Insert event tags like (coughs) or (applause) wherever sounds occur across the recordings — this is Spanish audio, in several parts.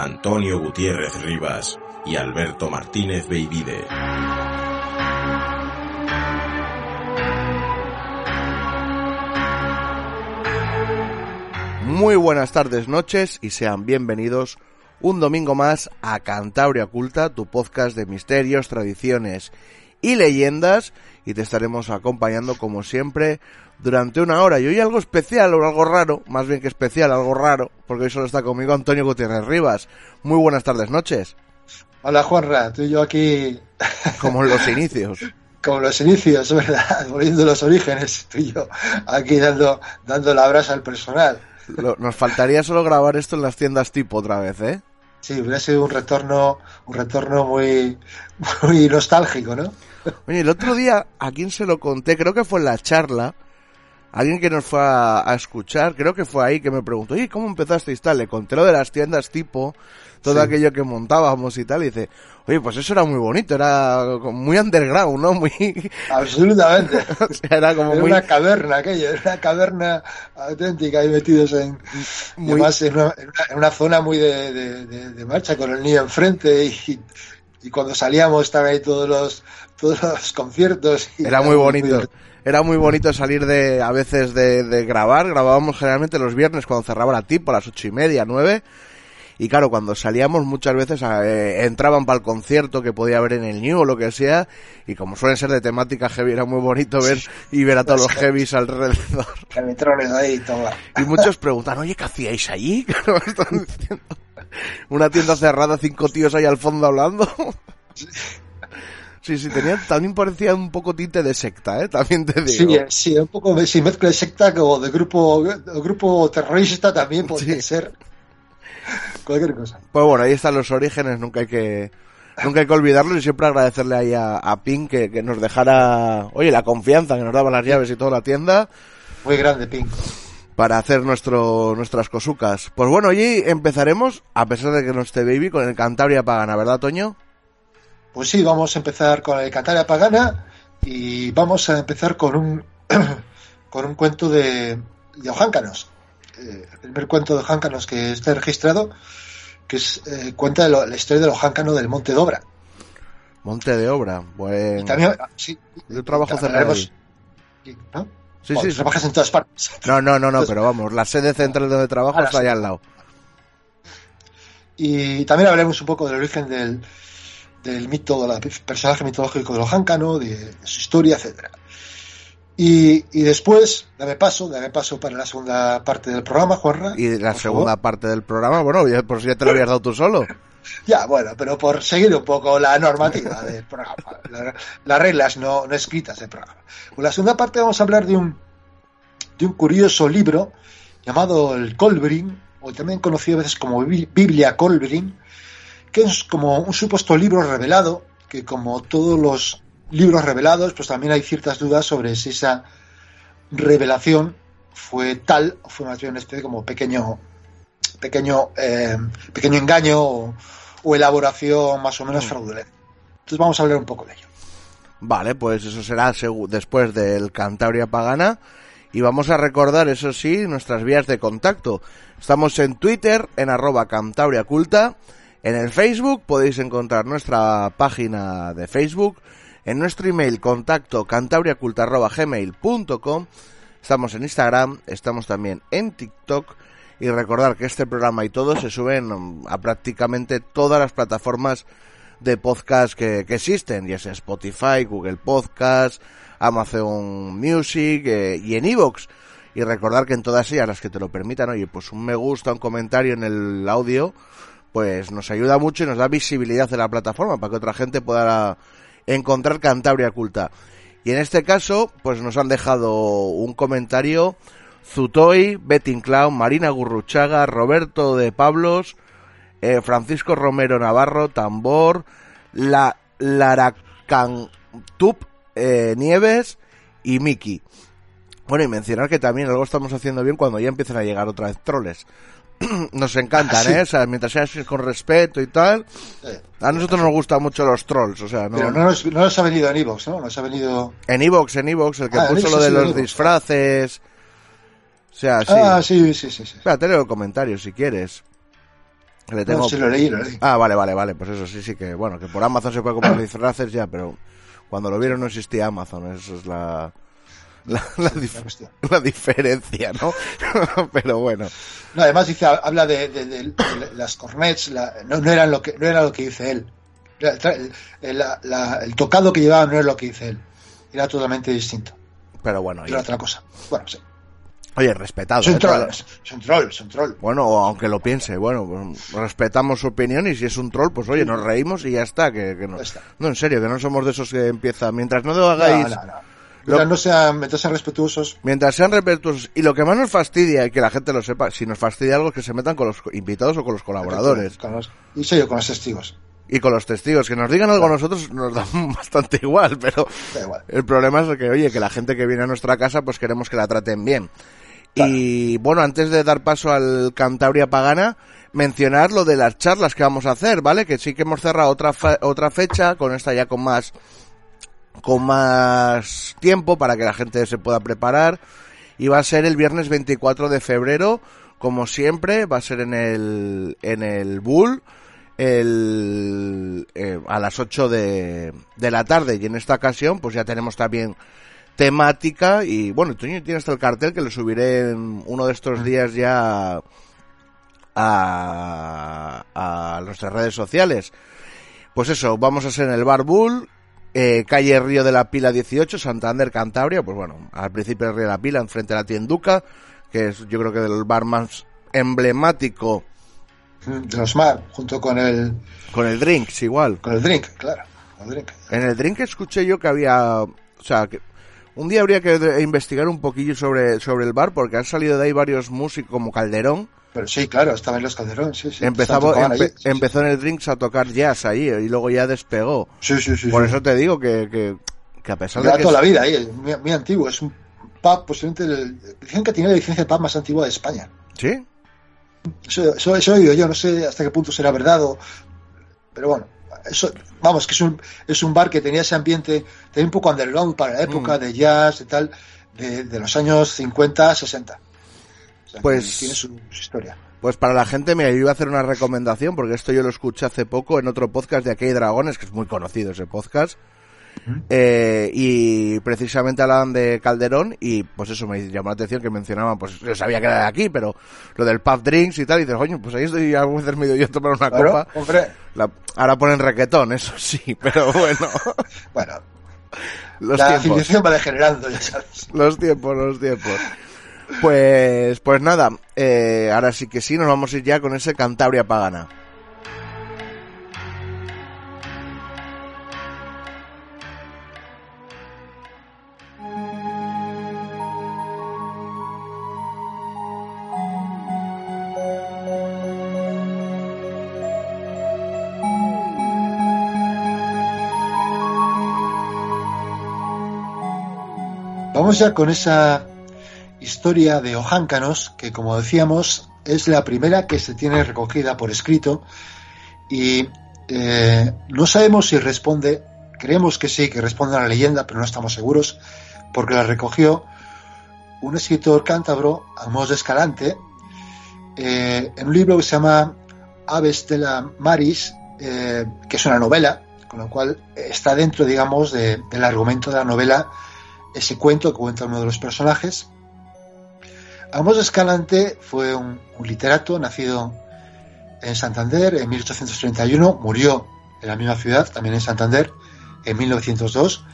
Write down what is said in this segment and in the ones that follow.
Antonio Gutiérrez Rivas y Alberto Martínez Beivide. Muy buenas tardes, noches y sean bienvenidos un domingo más a Cantabria Oculta, tu podcast de misterios, tradiciones y leyendas y te estaremos acompañando como siempre durante una hora. Y hoy algo especial o algo raro, más bien que especial, algo raro, porque hoy solo está conmigo Antonio Gutiérrez Rivas. Muy buenas tardes, noches. Hola Juanra, tú y yo aquí... Como en los inicios. (laughs) Como en los inicios, ¿verdad? (laughs) Volviendo los orígenes, tú y yo aquí dando, dando la brasa al personal. nos faltaría solo grabar esto en las tiendas tipo otra vez, ¿eh? Sí, hubiera sido un retorno, un retorno muy, muy nostálgico, ¿no? Oye, el otro día, ¿a quién se lo conté? Creo que fue en la charla, alguien que nos fue a, escuchar, creo que fue ahí que me preguntó, oye, ¿cómo empezaste y tal? Le conté lo de las tiendas tipo, todo aquello que montábamos y tal, y dice, oye, pues eso era muy bonito, era muy underground, ¿no? (laughs) Muy... Absolutamente. (laughs) era como muy... una caverna aquello, era una caverna auténtica ahí metidos en, muy... en, una, zona muy de, marcha con el niño enfrente y, y cuando salíamos estaban ahí todos los, todos los conciertos. era muy bonito era muy bonito salir de, a veces de, grabar, grabábamos generalmente los viernes cuando cerraba la tipo, a las ocho y media, nueve, y claro, cuando salíamos muchas veces eh, entraban para el concierto que podía haber en el New o lo que sea, y como suelen ser de temática heavy, era muy bonito ver (laughs) y ver a todos los heavies alrededor. ahí y. Y muchos preguntan, oye, ¿qué hacíais allí? (laughs) Una tienda cerrada, cinco tíos ahí al fondo hablando. Sí, sí, tenía, también parecía un poco tinte de secta, ¿eh? También te digo. Sí, eh, sí un poco si mezcla de secta como de grupo, grupo terrorista también podría ser. Cualquier cosa. Pues bueno, ahí están los orígenes, nunca hay que, nunca hay que olvidarlos y siempre agradecerle ahí a, a Pink que, que, nos dejara, oye, la confianza, que nos daba las llaves y toda la tienda. Muy grande, Pink. Para hacer nuestro, nuestras cosucas. Pues bueno, hoy empezaremos, a pesar de que no esté Baby, con el Cantabria Pagana, ¿verdad, Toño? Pues sí, vamos a empezar con el Cantabria Pagana y vamos a empezar con un, (coughs) con un cuento de, de Ojáncanos. Eh, el primer cuento de Ojáncanos que está registrado, que es, eh, cuenta la historia del Ojáncano del Monte de Obra. Monte de Obra, bueno. también, ah, sí, Yo trabajo cerrado ¿no? Sí, sí, trabajas en todas partes. No, no, no, no, pero vamos, la sede central donde trabajo está allá al lado. Y también hablaremos un poco del origen del, del mito, del personaje mitológico de Lojáncano, de, de su historia, etcétera. Y, y, después, dame paso, dame paso para la segunda parte del programa, Juanra. Y la segunda parte del programa, bueno, por si ya te lo habías dado tú solo. (laughs) ya, bueno, pero por seguir un poco la normativa del programa, las reglas no, no escritas del programa. En la segunda parte vamos a hablar de un, de un curioso libro llamado el Colbrin, o también conocido a veces como Biblia Colbrin, que es como un supuesto libro revelado, que como todos los libros revelados, pues también hay ciertas dudas sobre si esa revelación fue tal o fue más bien una especie como pequeño pequeño eh, pequeño engaño o, elaboración más o menos mm. fraudulenta. Entonces vamos a hablar un poco de ello. Vale, pues eso será después del Cantabria Pagana. Y vamos a recordar, eso sí, nuestras vías de contacto. Estamos en Twitter, en arroba Cantabria Culta. En el Facebook podéis encontrar nuestra página de Facebook, en nuestro email contacto cantabriaculta.gmail.com, estamos en Instagram, estamos también en TikTok y recordar que este programa y todo se suben a prácticamente todas las plataformas de podcast que, existen, ya sea Spotify, Google Podcast, Amazon Music eh, y en Evox. Y recordar que en todas ellas las que te lo permitan, oye, pues un me gusta, un comentario en el audio, pues nos ayuda mucho y nos da visibilidad en la plataforma para que otra gente pueda encontrar Cantabria Culta. Y en este caso, pues nos han dejado un comentario Zutoy, Betting Clown, Marina Gurruchaga, Roberto de Pablos, eh, Francisco Romero Navarro, tambor, la Laracantup eh, Nieves y Miki. Bueno, y mencionar que también algo estamos haciendo bien cuando ya empiezan a llegar otra vez troles. (clears throat) nos encantan, Ah, sí. ¿eh? O sea, mientras sea así con respeto y tal. A nosotros nos gustan mucho los trolls, o sea, no... Pero no nos, no nos ha venido en Evox, ¿no? Nos ha venido. En Evox, en Evox, el que Ah, puso lo de los disfraces. O sea, sí. Ah, sí, sí, sí. sí. Espérate, leo el comentario si quieres. Le tengo... No, sí, lo leí, lo leí. Ah, vale, vale, vale. Pues eso sí, sí que, bueno, que por Amazon se puede comprar (coughs) disfraces ya, pero cuando lo vieron no existía Amazon. Eso es la, la, la dif- La cuestión. (laughs) la diferencia, ¿no? (laughs) pero bueno. No, además dice, habla de, de- de- de las cornets, la- no, no eran lo que, no era lo que dice él. Tra- El, tocado que llevaba no era lo que dice él. Era totalmente distinto. Pero bueno, Era otra cosa. Bueno, sí. Oye, respetado. Es un ¿eh? troll, Todo- es es un troll, es un troll. Bueno, aunque lo piense, bueno, pues, respetamos su opinión y si es un troll, pues oye, nos reímos y ya está. Que, que no, está. no, en serio, que no somos de esos que empieza. Mientras no lo hagáis, no, no. Mientras no sean, mientras sean respetuosos, mientras sean respetuosos. Y lo que más nos fastidia, y que la gente lo sepa, si nos fastidia algo es que se metan con los invitados o con los colaboradores. con los- y serio, con los testigos. y con los testigos. Que nos digan algo a nosotros nos da (laughs) bastante igual, pero igual. el problema es que, oye, que la gente que viene a nuestra casa, pues queremos que la traten bien. Y bueno, antes de dar paso al Cantabria Pagana, mencionar lo de las charlas que vamos a hacer, ¿vale? Que sí que hemos cerrado otra, otra fecha, con esta ya con más con más tiempo para que la gente se pueda preparar y va a ser el viernes 24 de febrero como siempre va a ser en el en el Bull el, eh, a las 8 de, de la tarde y en esta ocasión pues ya tenemos también temática y bueno tú tienes hasta el cartel que lo subiré en uno de estos días ya a, a nuestras redes sociales pues eso, vamos a ser en el Bar Bull, eh, calle Río de la Pila 18, Santander, Cantabria, pues bueno, al principio del Río de la Pila, enfrente de la Tienduca, que es yo creo que del bar más emblemático, De los mar, junto con el, con el Drinks igual. con el drink, claro. el drink. En el Drink escuché yo que había, o sea, que un día habría que investigar un poquillo sobre, sobre el bar, porque han salido de ahí varios músicos como Calderón, Pero sí, claro, estaba en los calderón, sí, sí. empezaba, empe- sí, empezó en el Drinks a tocar jazz ahí y luego ya despegó. Sí, sí, sí. Por eso te digo que, que, que a pesar de que... toda es- la vida ahí, es muy, muy antiguo. Es un pub, posiblemente, el- dicen que tiene la licencia de pub más antigua de España. ¿Sí? Eso, eso, eso he oído yo, no sé hasta qué punto será verdad o... Pero bueno, eso, vamos, que es un, es un bar que tenía ese ambiente, tenía un poco underground para la época Mm. de jazz y tal, de, de los años 50, 60. O sea, Pues- tiene su, su historia. Pues para la gente, mira, yo iba a hacer una recomendación, porque esto yo lo escuché hace poco en otro podcast de Aquí hay Dragones, que es muy conocido ese podcast. Eh, y precisamente hablaban de Calderón y pues eso me llamó la atención que mencionaban, pues yo sabía que era de aquí, pero lo del pub drinks y tal, y dices, coño, pues ahí estoy a veces medio yo a tomar una Claro, copa. hombre, La- ahora ponen requetón, eso sí, (laughs) pero bueno, (laughs) bueno, los la tiempos. va degenerando, ya sabes. Los tiempos, los tiempos. Pues, pues nada, eh, ahora sí que sí, nos vamos a ir ya con ese Cantabria Pagana. Vamos ya con esa historia de Ojáncanos, que como decíamos es la primera que se tiene recogida por escrito y eh, no sabemos si responde, creemos que sí, que responde a la leyenda, pero no estamos seguros, porque la recogió un escritor cántabro, Amos de Escalante, eh, en un libro que se llama Aves de la Maris, eh, que es una novela, con lo cual está dentro, digamos, de- del argumento de la novela ese cuento que cuenta uno de los personajes. Amos Escalante fue un, literato nacido en Santander en 1831, murió en la misma ciudad, también en Santander, en 1902.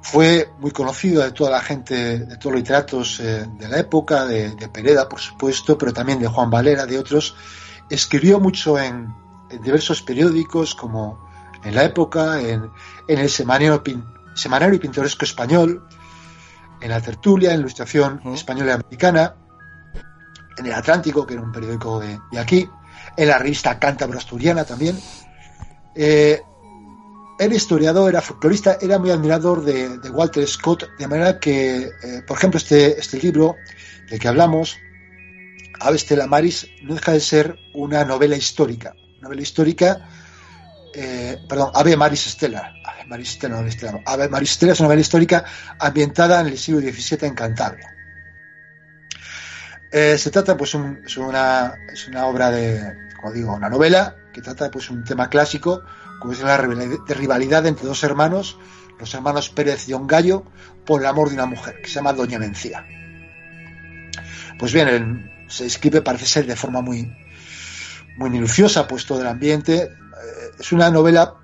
Fue muy conocido de toda la gente, de todos los literatos eh, de la época, de, Pereda, por supuesto, pero también de Juan Valera, de otros. Escribió mucho en, diversos periódicos, como en la época, en, en el semanario, semanario pintoresco español, en la tertulia, en la ilustración española y americana, en el Atlántico, que era un periódico de, de aquí, en la revista Cántabro Asturiana también. Eh, era historiador, era folclorista, era muy admirador de, Walter Scott, de manera que, eh, por ejemplo, este, este libro del que hablamos, Ave Stella Maris, no deja de ser una novela histórica. Novela histórica, eh, perdón, Ave Maris Stella. Ave Maris Stella, Ave Maris Stella es una novela histórica ambientada en el siglo XVII en Cantabria. Eh, se trata, pues, es, una, es una obra de, como digo, una novela que trata, pues, un tema clásico como es la rivalidad entre dos hermanos, los hermanos Pérez y Ongallo, por el amor de una mujer, que se llama Doña Mencía. Pues bien, se escribe, parece ser, de forma muy, muy minuciosa, puesto del ambiente. Eh, es una novela,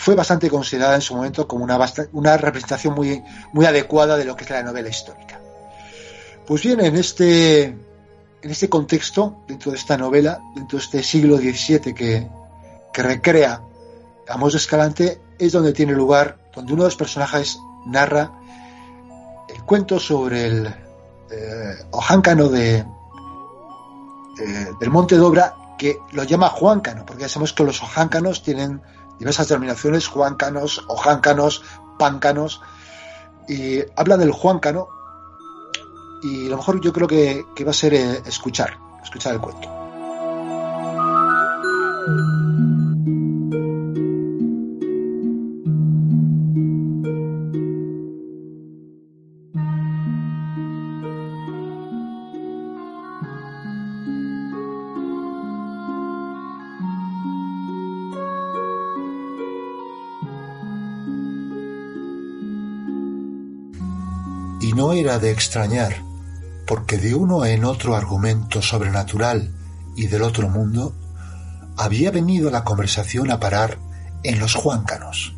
fue bastante considerada en su momento como una, una representación muy, muy adecuada de lo que es la novela histórica. Pues bien, en este, en este contexto, dentro de esta novela, dentro de este siglo XVII que, que recrea Amos de Escalante es donde tiene lugar, donde uno de los personajes narra el cuento sobre el eh, ojáncano de, eh, del Monte Dobra, que lo llama Juancano, porque ya sabemos que los ojáncanos tienen diversas denominaciones, Juancanos, ojáncanos, páncanos, y habla del Juancano, y lo mejor yo creo que, va a ser eh, escuchar, escuchar el cuento. No era de extrañar, porque de uno en otro argumento sobrenatural y del otro mundo, había venido la conversación a parar en los juáncanos.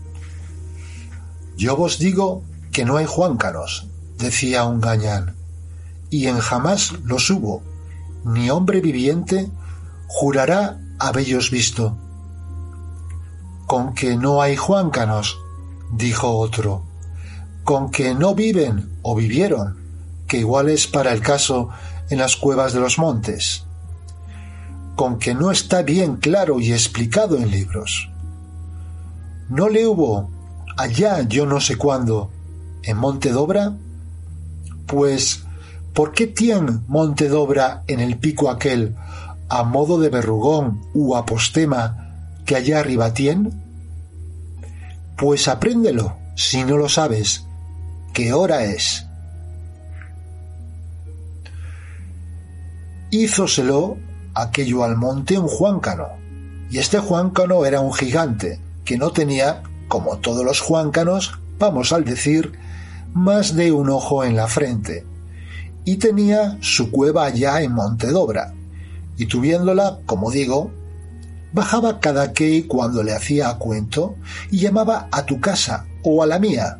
Yo vos digo que no hay juáncanos, decía un gañán, y en jamás los hubo, ni hombre viviente jurará habellos visto. Con que no hay juáncanos, dijo otro, con que no viven o vivieron, que igual es para el caso en las cuevas de los montes, con que no está bien claro y explicado en libros. ¿No le hubo allá yo no sé cuándo en Montedobra? Pues, ¿por qué tiene Montedobra en el pico aquel a modo de verrugón u apostema que allá arriba tiene? Pues apréndelo, si no lo sabes, ¿Qué hora es? Hízoselo aquello al monte un Juancano, y este Juancano era un gigante, que no tenía, como todos los Juancanos, vamos al decir, más de un ojo en la frente, y tenía su cueva allá en Montedobra, y tuviéndola, como digo, bajaba cada que cuando le hacía a cuento y llamaba a tu casa o a la mía,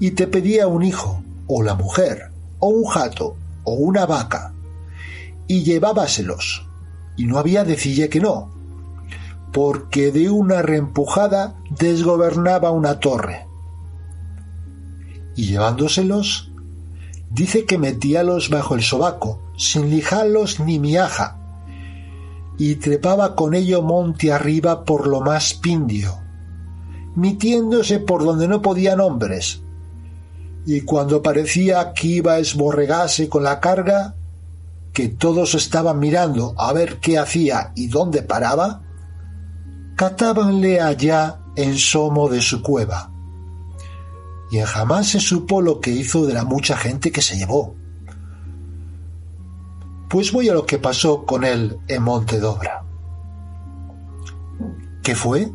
y te pedía un hijo, o la mujer, o un jato, o una vaca, y llevábaselos, y no había decille que no, porque de una reempujada desgobernaba una torre. Y llevándoselos, dice que metíalos bajo el sobaco, sin lijarlos ni miaja, y trepaba con ello monte arriba por lo más pindio, mitiéndose por donde no podían hombres, y cuando parecía que iba a esborregarse con la carga, que todos estaban mirando a ver qué hacía y dónde paraba, catábanle allá en somo de su cueva. Y en jamás se supo lo que hizo de la mucha gente que se llevó. Pues voy a lo que pasó con él en Montedobra. ¿Qué fue?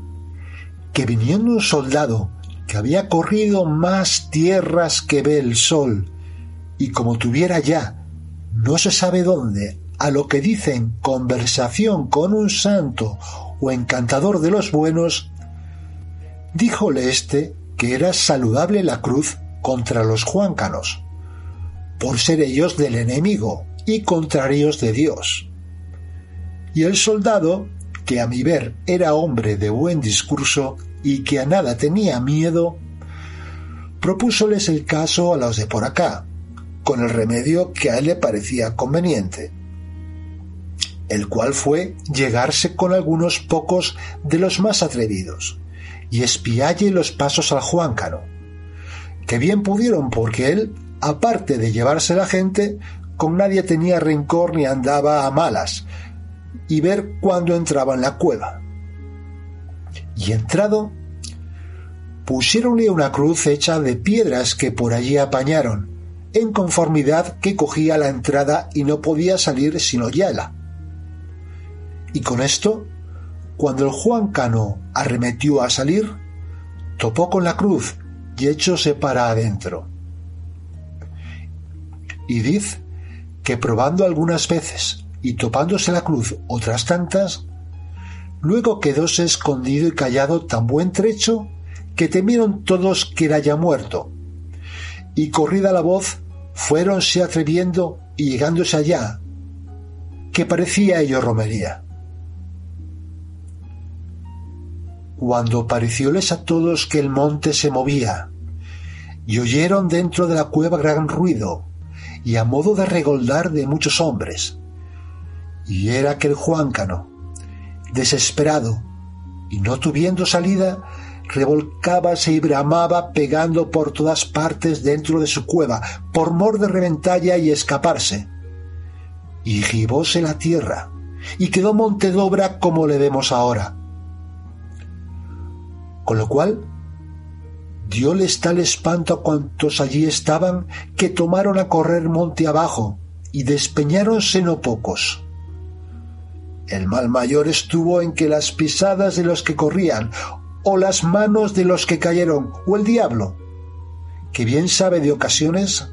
Que viniendo un soldado que había corrido más tierras que ve el sol, y como tuviera ya, no se sabe dónde, a lo que dicen conversación con un santo o encantador de los buenos, díjole éste que era saludable la cruz contra los juancanos, por ser ellos del enemigo y contrarios de Dios. Y el soldado, que a mi ver era hombre de buen discurso, y que a nada tenía miedo, propúsoles el caso a los de por acá, con el remedio que a él le parecía conveniente. el cual fue llegarse con algunos pocos de los más atrevidos y espialle los pasos al Juancano, que bien pudieron porque él, aparte de llevarse la gente, con nadie tenía rencor ni andaba a malas, y ver cuándo entraba en la cueva. Y entrado, pusiéronle una cruz hecha de piedras que por allí apañaron, en conformidad que cogía la entrada y no podía salir sino yala. Y con esto, cuando el Juan Cano arremetió a salir, topó con la cruz y echóse para adentro. Y diz que probando algunas veces y topándose la cruz otras tantas, luego quedóse escondido y callado tan buen trecho que temieron todos que era ya muerto. Y corrida la voz, fuéronse atreviendo y llegándose allá, que parecía ello romería. Cuando parecióles a todos que el monte se movía, y oyeron dentro de la cueva gran ruido, y a modo de regoldar de muchos hombres, y era aquel Juáncano, desesperado, y no tuviendo salida, revolcábase y bramaba pegando por todas partes dentro de su cueva, por mor de reventalla y escaparse. Y gibóse la tierra, y quedó Montedobra como le vemos ahora. Con lo cual, dióles tal espanto a cuantos allí estaban que tomaron a correr monte abajo y despeñáronse no pocos. El mal mayor estuvo en que las pisadas de los que corrían o las manos de los que cayeron, o el diablo, que bien sabe de ocasiones,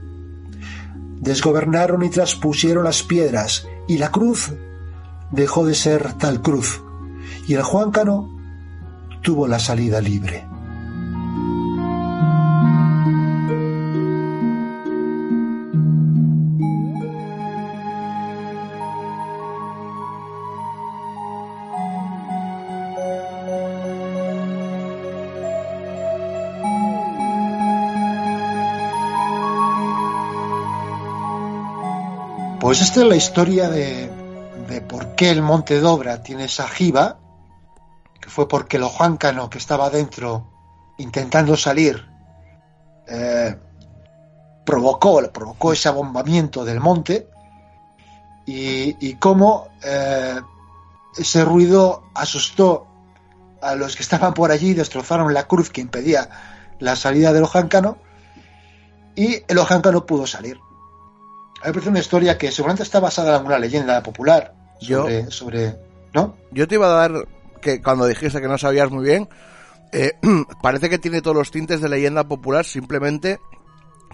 desgobernaron y traspusieron las piedras, y la cruz dejó de ser tal cruz, y el Juancano tuvo la salida libre. Pues esta es la historia de, por qué el Monte Dobra tiene esa jiba, que fue porque el Ojáncano que estaba dentro intentando salir eh, provocó, provocó ese abombamiento del monte y, y cómo eh, ese ruido asustó a los que estaban por allí, destrozaron la cruz que impedía la salida del Ojáncano y el Ojáncano pudo salir. A mí me parece una historia que seguramente está basada en alguna leyenda popular sobre, Yo- sobre ¿no? Yo te iba a dar que cuando dijiste que no sabías muy bien, eh, (clears throat) parece que tiene todos los tintes de leyenda popular simplemente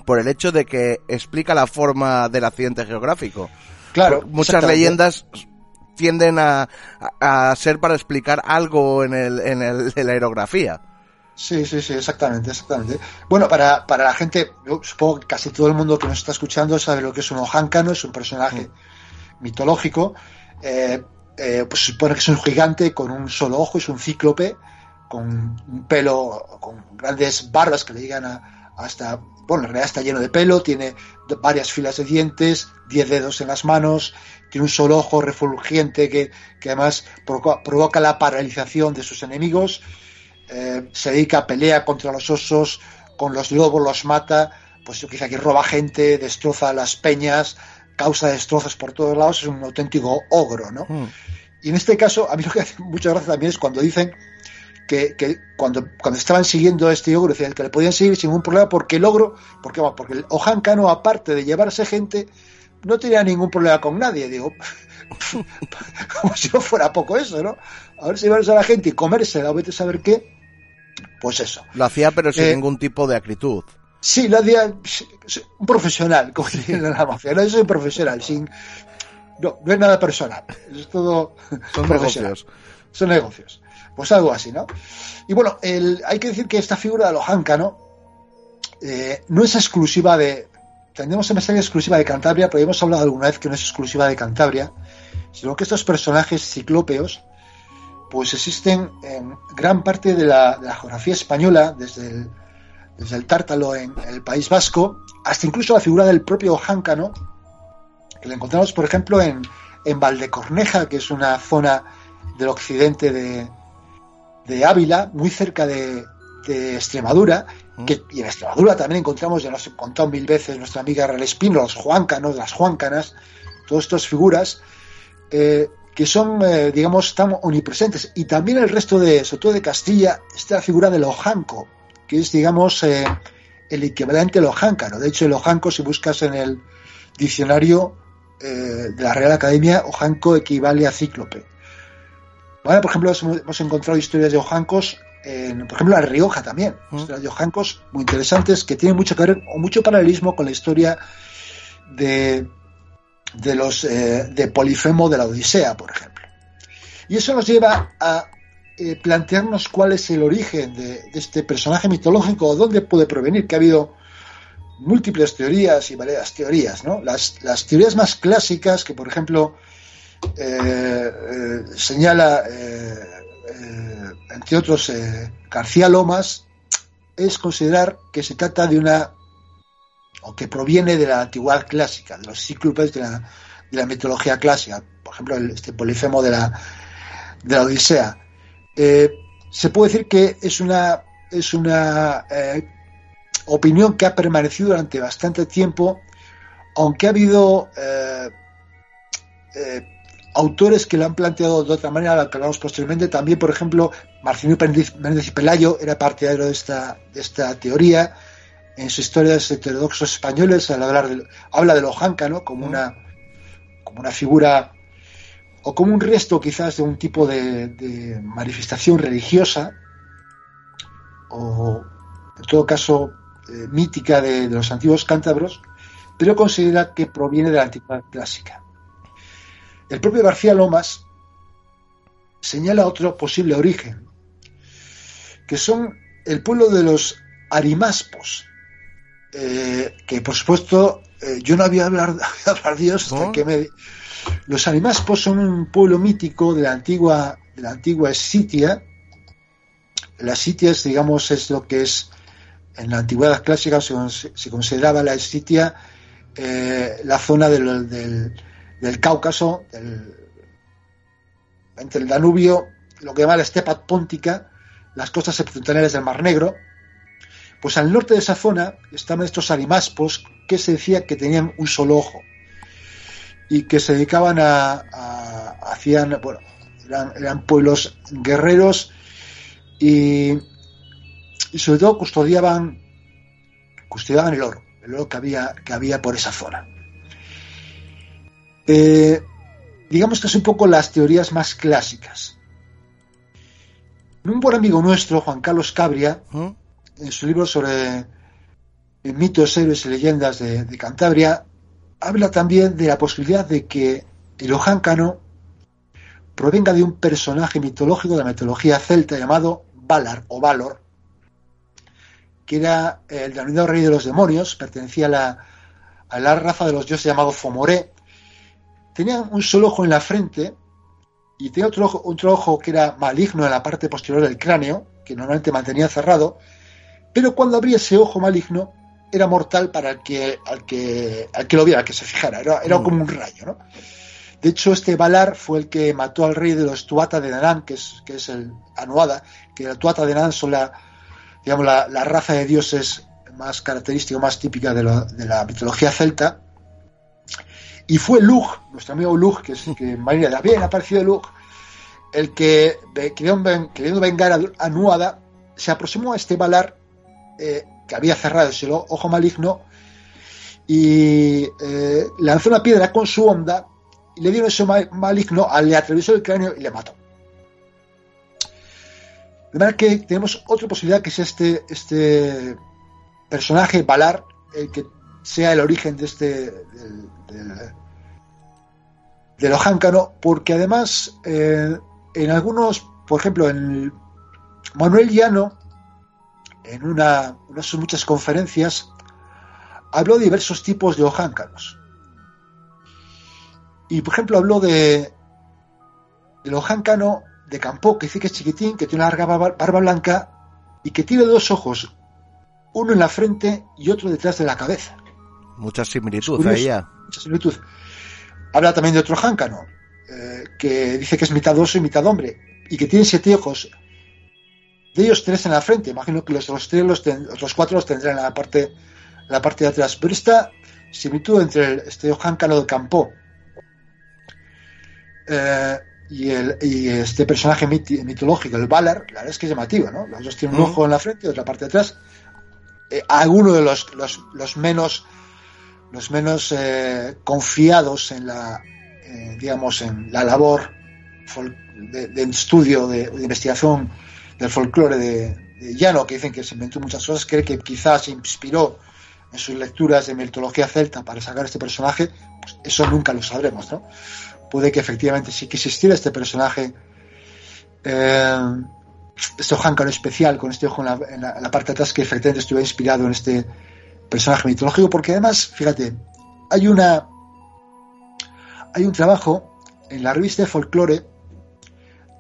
por el hecho de que explica la forma del accidente geográfico. Claro, Por- muchas leyendas tienden a, a- a ser para explicar algo en, el, en, el, (laughs) en la aerografía. Sí, sí, sí, exactamente, exactamente. Bueno, para, para la gente, yo supongo que casi todo el mundo que nos está escuchando sabe lo que es un ojáncano, es un personaje mitológico. Eh, eh, pues se supone que es un gigante con un solo ojo, es un cíclope, con un pelo, con grandes barbas que le llegan a, hasta, bueno, en realidad está lleno de pelo, tiene varias filas de dientes, diez dedos en las manos, tiene un solo ojo refulgente que, que además provoca, provoca la paralización de sus enemigos eh, se dedica a pelea contra los osos, con los lobos los mata, pues yo quizá que roba gente, destroza las peñas, causa destrozos por todos lados, es un auténtico ogro, ¿no? Hmm. Y en este caso, a mí lo que hace mucha gracia también es cuando dicen que, que cuando, cuando estaban siguiendo a este ogro, decían que le podían seguir sin ningún problema porque el ogro, porque, bueno, porque el Ojan Cano, aparte de llevarse gente, no tenía ningún problema con nadie. Digo, (laughs) como si no fuera poco eso, ¿no? A ver si llevarse a la gente y comérsela o vete a saber qué, pues eso. Lo hacía pero sin Eh, ningún tipo de acritud. Sí, lo hacía un profesional, (laughs) como dirían en la mafia. No, yo soy profesional, sin. No, no es nada personal. Es todo (laughs) Son profesional. negocios. Son negocios. Pues algo así, ¿no? Y bueno, el- hay que decir que esta figura de Lojanca, ¿no? Eh, no es exclusiva de. Pensar que es exclusiva de Cantabria, pero hemos hablado alguna vez que no es exclusiva de Cantabria, sino que estos personajes ciclópeos, pues existen en gran parte de la, de la geografía española, desde el, desde el Tártalo en el País Vasco, hasta incluso la figura del propio Jáncano, que la encontramos, por ejemplo, en, en Valdecorneja, que es una zona del occidente de, de Ávila, muy cerca de, de Extremadura, Mm. que, y en Extremadura también encontramos, ya nos ha contado mil veces nuestra amiga Real Espino, los juancanos, las juancanas, todas estas figuras eh, que son, eh, digamos, tan omnipresentes. Y también el resto de, sobre todo de Castilla, está la figura del ojanco, que es, digamos, eh, el equivalente al ojáncano. De hecho, el ojanco, si buscas en el diccionario eh, de la Real Academia, ojanco equivale a cíclope. ¿Vale? Por ejemplo, hemos, encontrado historias de ojancos, en, por ejemplo, en La Rioja también. Mm. Historias de ojancos muy interesantes que tienen mucho que ver o mucho paralelismo con la historia de, de los eh, de Polifemo de la Odisea, por ejemplo. Y eso nos lleva a eh, plantearnos cuál es el origen de, este personaje mitológico dónde puede provenir, que ha habido múltiples teorías y varias teorías, ¿no? Las, las teorías más clásicas, que por ejemplo eh, señala, entre otros, García Lomas, es considerar que se trata de una, que proviene de la antigüedad clásica, de los cíclopes de la, de la mitología clásica, por ejemplo, el, este polifemo de la, de la Odisea. Eh, se puede decir que es una, es una eh, opinión que ha permanecido durante bastante tiempo, aunque ha habido eh, autores que lo han planteado de otra manera, lo que hablamos posteriormente. También, por ejemplo, Marcelino Méndez y Pelayo era partidario de esta, de esta teoría. En sus historias heterodoxos españoles, al hablar de, habla de Lojanca, ¿no? como, una, como una figura o como un resto quizás de un tipo de, de manifestación religiosa o en todo caso eh, mítica de, de los antiguos cántabros, pero considera que proviene de la antigüedad clásica. El propio García Lomas señala otro posible origen, que son el pueblo de los arimaspos, eh, que por supuesto eh, yo no había (laughs) hablado hablar Dios hasta ¿No? que me... Los arimaspos son un pueblo mítico de la antigua, de la antigua Escitia. La Escitia, es, digamos, es lo que es en la antigüedad clásica se, cons- se consideraba la Escitia eh, la zona del, del, del Cáucaso, del- entre el Danubio, lo que llama la estepa póntica, las costas septentrionales del Mar Negro. Pues al norte de esa zona estaban estos arimaspos que se decía que tenían un solo ojo y que se dedicaban a, hacían bueno eran, eran pueblos guerreros y, sobre todo custodiaban custodiaban el oro el oro que había que había por esa zona Eh, digamos que es un poco las teorías más clásicas un buen amigo nuestro Juan Carlos Cabria ¿Mm? En su libro sobre eh, mitos, héroes y leyendas de, Cantabria, habla también de la posibilidad de que el ojáncano provenga de un personaje mitológico de la mitología celta llamado Valar o Valor, que era el denominado rey de los demonios, pertenecía a la, a la raza de los dioses llamado Fomoré. Tenía un solo ojo en la frente y tenía otro ojo, otro ojo que era maligno en la parte posterior del cráneo, que normalmente mantenía cerrado, pero cuando abría ese ojo maligno era mortal para el que, al que, al que lo viera, al que se fijara, era, era Mm. como un rayo, ¿no? De hecho, este Valar fue el que mató al rey de los Tuata de Nanán, que es, que es el Anuada, que los Tuata de Nanán son la, digamos, la, la raza de dioses más característica, más típica de, lo- de la mitología celta. Y fue Lug, nuestro amigo Lug, que es que en Marina de bien ha aparecido Lug, el que, queriendo, ven- queriendo vengar a, a Nuada, se aproximó a este Valar eh, que había cerrado ese ojo maligno y eh, lanzó una piedra con su onda y le dio ese ma- maligno, le atravesó el cráneo y le mató. De manera que tenemos otra posibilidad que es este, este personaje Valar, el que sea el origen de este del ojáncano, porque además eh, en algunos, por ejemplo, en Manuel Llano, en una, una de sus muchas conferencias, habló de diversos tipos de ojáncanos. Y, por ejemplo, habló de del ojáncano de Campó, que dice que es chiquitín, que tiene una larga barba, barba blanca y que tiene dos ojos, uno en la frente y otro detrás de la cabeza. Mucha similitud ahí ya. Mucha similitud. Habla también de otro jáncano, eh, que dice que es mitad oso y mitad hombre, y que tiene siete ojos. De ellos tres en la frente, imagino que los, los tres, los, ten- los cuatro los tendrán en la parte, en la parte de atrás. Pero esta similitud entre el, este Ojáncano de Campo eh, y, el, y este personaje miti- mitológico, el Valar, la verdad es que es llamativo, ¿no? Los dos tienen un ojo en la frente y otra parte de atrás. Eh, algunos de los, los, los menos los menos eh, confiados en la eh, digamos en la labor de, de estudio de, de investigación del folclore de, Llano que dicen que se inventó muchas cosas cree que quizás se inspiró en sus lecturas de mitología celta para sacar este personaje pues eso nunca lo sabremos no puede que efectivamente sí que existiera este personaje eh, este ojáncano especial con este ojo en la, en la- en la parte de atrás que efectivamente estuviera inspirado en este personaje mitológico porque además fíjate hay una hay un trabajo en la revista de folclore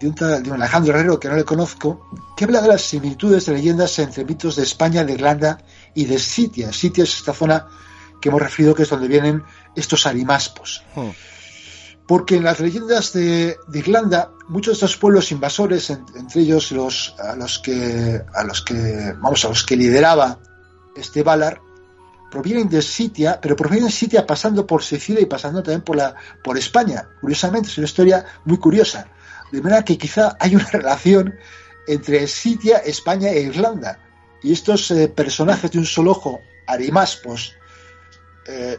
de un, tal- de un Alejandro Herrero que no le conozco que habla de las similitudes de leyendas entre mitos de España, de Irlanda y de Sitia. Sitia es esta zona que hemos referido que es donde vienen estos arimaspos. Hmm. Porque en las leyendas de, de Irlanda, muchos de estos pueblos invasores, en- entre ellos los, a los que, a los que, vamos, a los que lideraba este Valar, provienen de Sitia, pero provienen de Sitia pasando por Sicilia y pasando también por la, por España. Curiosamente, es una historia muy curiosa. De manera que quizá hay una (laughs) relación entre Sitia, España e Irlanda. Y estos eh, personajes de un solo ojo, arimaspos, eh,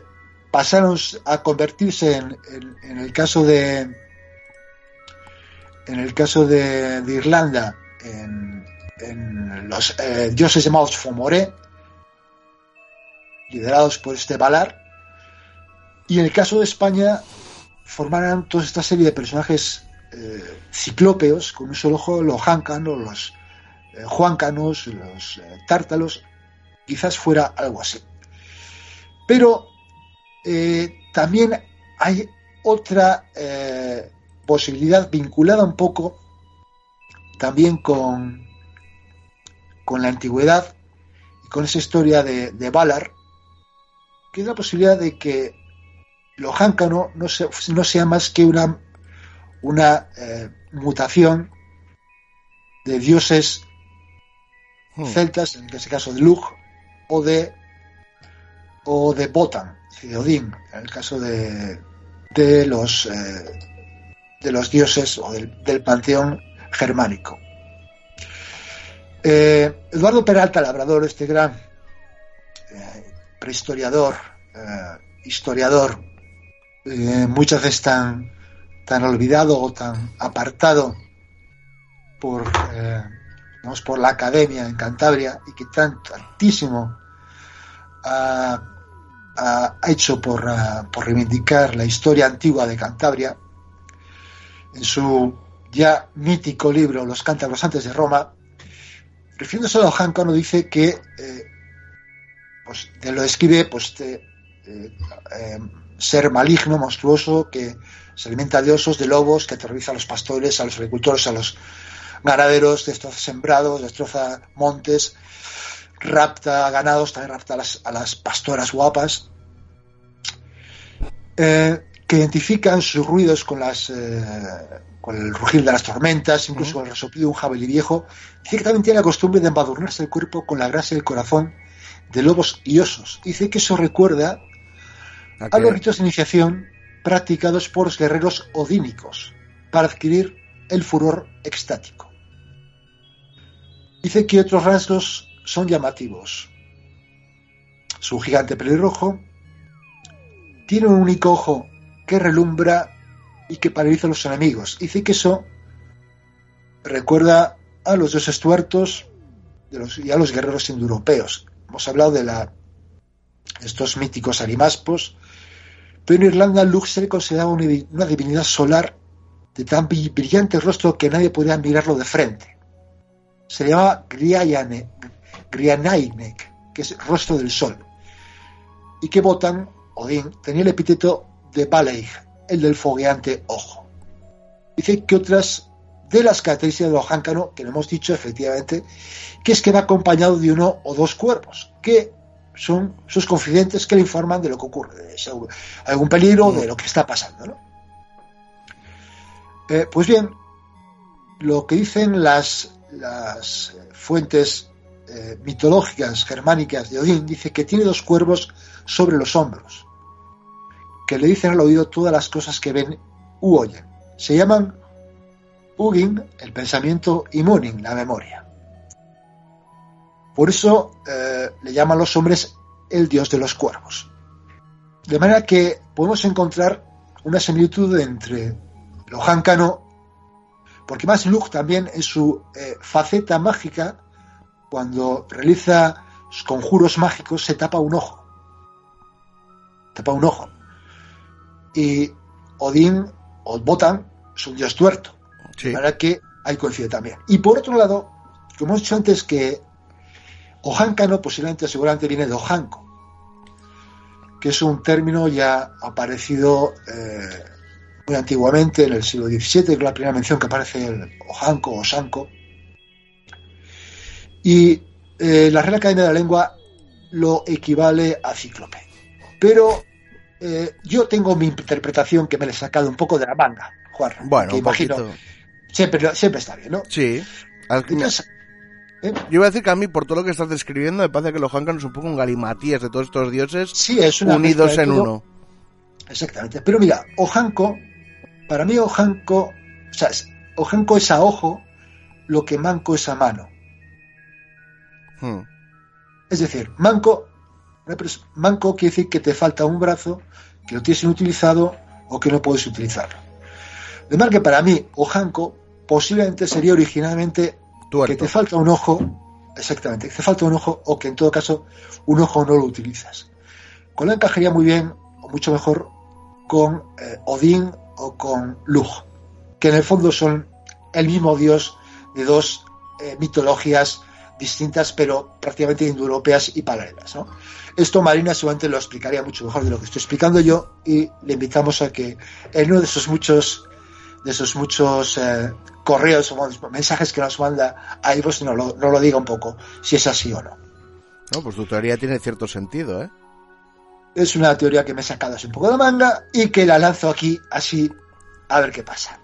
pasaron a convertirse en, el caso de en el caso de, Irlanda en, los eh, dioses llamados Fomoré liderados por este Valar y en el caso de España formarán toda esta serie de personajes eh, ciclópeos con un solo ojo los jáncanos los eh, juancanos los eh, tártalos quizás fuera algo así. Pero eh, también hay otra eh, posibilidad vinculada un poco también con, con la antigüedad y con esa historia de, de Valar, que es la posibilidad de que lo jáncano no, no sea más que una, una eh, mutación de dioses Hmm. celtas, en este caso de Lug, o de o de Botan, de Odín, en el caso de, de los eh, de los dioses o del, del panteón germánico. Eh, Eduardo Peralta Labrador, este gran eh, prehistoriador, eh, historiador, muchas veces tan, tan olvidado o tan apartado por, eh, por la academia en Cantabria y que tan- tantísimo ha, ha hecho por, ah, por reivindicar la historia antigua de Cantabria en su ya mítico libro Los cántabros antes de Roma, refiriéndose a los jáncano dice que eh, pues, lo describe pues, eh, eh, ser maligno, monstruoso, que se alimenta de osos, de lobos, que aterroriza a los pastores, a los agricultores, a los ganaderos, destroza sembrados, destroza montes, rapta ganados, también rapta a las, a las pastoras guapas, eh, que identifican sus ruidos con las eh, con el rugir de las tormentas, incluso con el resoplido de un jabalí viejo. Dice que también tiene la costumbre de embadurnarse el cuerpo con la grasa del corazón de lobos y osos. Dice que eso recuerda ¿A a los ritos de iniciación practicados por los guerreros odínicos para adquirir el furor extático. Dice que otros rasgos son llamativos. Su gigante pelirrojo tiene un único ojo que relumbra y que paraliza a los enemigos. Dice que eso recuerda a los dioses tuertos de los, y a los guerreros indoeuropeos. Hemos hablado de la, estos míticos arimaspos, pero en Irlanda Lux se le consideraba una, divi- una divinidad solar de tan bri- brillante rostro que nadie podía mirarlo de frente. Se llamaba Grianainek, que es rostro del sol, y que Botan, Odín, tenía el epíteto de Baleig, el del fogueante ojo. Dice que otras de las características de los jáncano, que lo hemos dicho efectivamente, que es que va acompañado de uno o dos cuervos, que son sus confidentes que le informan de lo que ocurre, de algún peligro, de lo que está pasando. ¿no? Eh, pues bien, lo que dicen las, las fuentes eh, mitológicas germánicas de Odín dice que tiene dos cuervos sobre los hombros, que le dicen al oído todas las cosas que ven u oyen. Se llaman Ugin, el pensamiento, y Munin, la memoria. Por eso eh, le llaman los hombres el dios de los cuervos. De manera que podemos encontrar una similitud entre lo Hankano, porque más Lug también en su eh, faceta mágica, cuando realiza sus conjuros mágicos, se tapa un ojo. Tapa un ojo. Y Odín, o Botan, es un dios tuerto. Sí. Para que hay coincide también. Y por otro lado, como hemos dicho antes, que Ojáncano posiblemente, seguramente viene de Ojanco, que es un término ya aparecido eh, muy antiguamente, en el siglo XVII, que es la primera mención que aparece el Ojanco o Sanco. Y eh, la Real Academia de la Lengua lo equivale a cíclope. Pero eh, yo tengo mi interpretación que me la he sacado un poco de la manga, Juan. Bueno, que un imagino, poquito. siempre, siempre está bien, ¿no? Sí. Entonces, ¿eh? Yo iba a decir que a mí, por todo lo que estás describiendo, me parece que los Hankan es un poco un galimatías de todos estos dioses sí, es unidos en todo. uno. Exactamente. Pero mira, Ojanco, para mí Ojanco, o sea, es- Ojanco es a ojo lo que Manco es a mano. Hmm. Es decir, Manco, Manco quiere decir que te falta un brazo, que lo tienes inutilizado o que no puedes utilizarlo. De manera que para mí, Ojanco posiblemente sería originalmente que te falta un ojo, exactamente, que te falta un ojo o que en todo caso un ojo no lo utilizas. Con la encajaría muy bien, o mucho mejor, con eh, Odín o con Lug, que en el fondo son el mismo dios de dos eh, mitologías distintas, pero prácticamente indoeuropeas y paralelas. Esto Marina seguramente lo explicaría mucho mejor de lo que estoy explicando yo y le invitamos a que en uno de esos muchos de esos muchos eh, correos o mensajes que nos manda a nos lo, nos lo diga un poco si es así o no. No, pues tu teoría tiene cierto sentido, ¿eh? Es una teoría que me he sacado así un poco de manga y que la lanzo aquí así a ver qué pasa.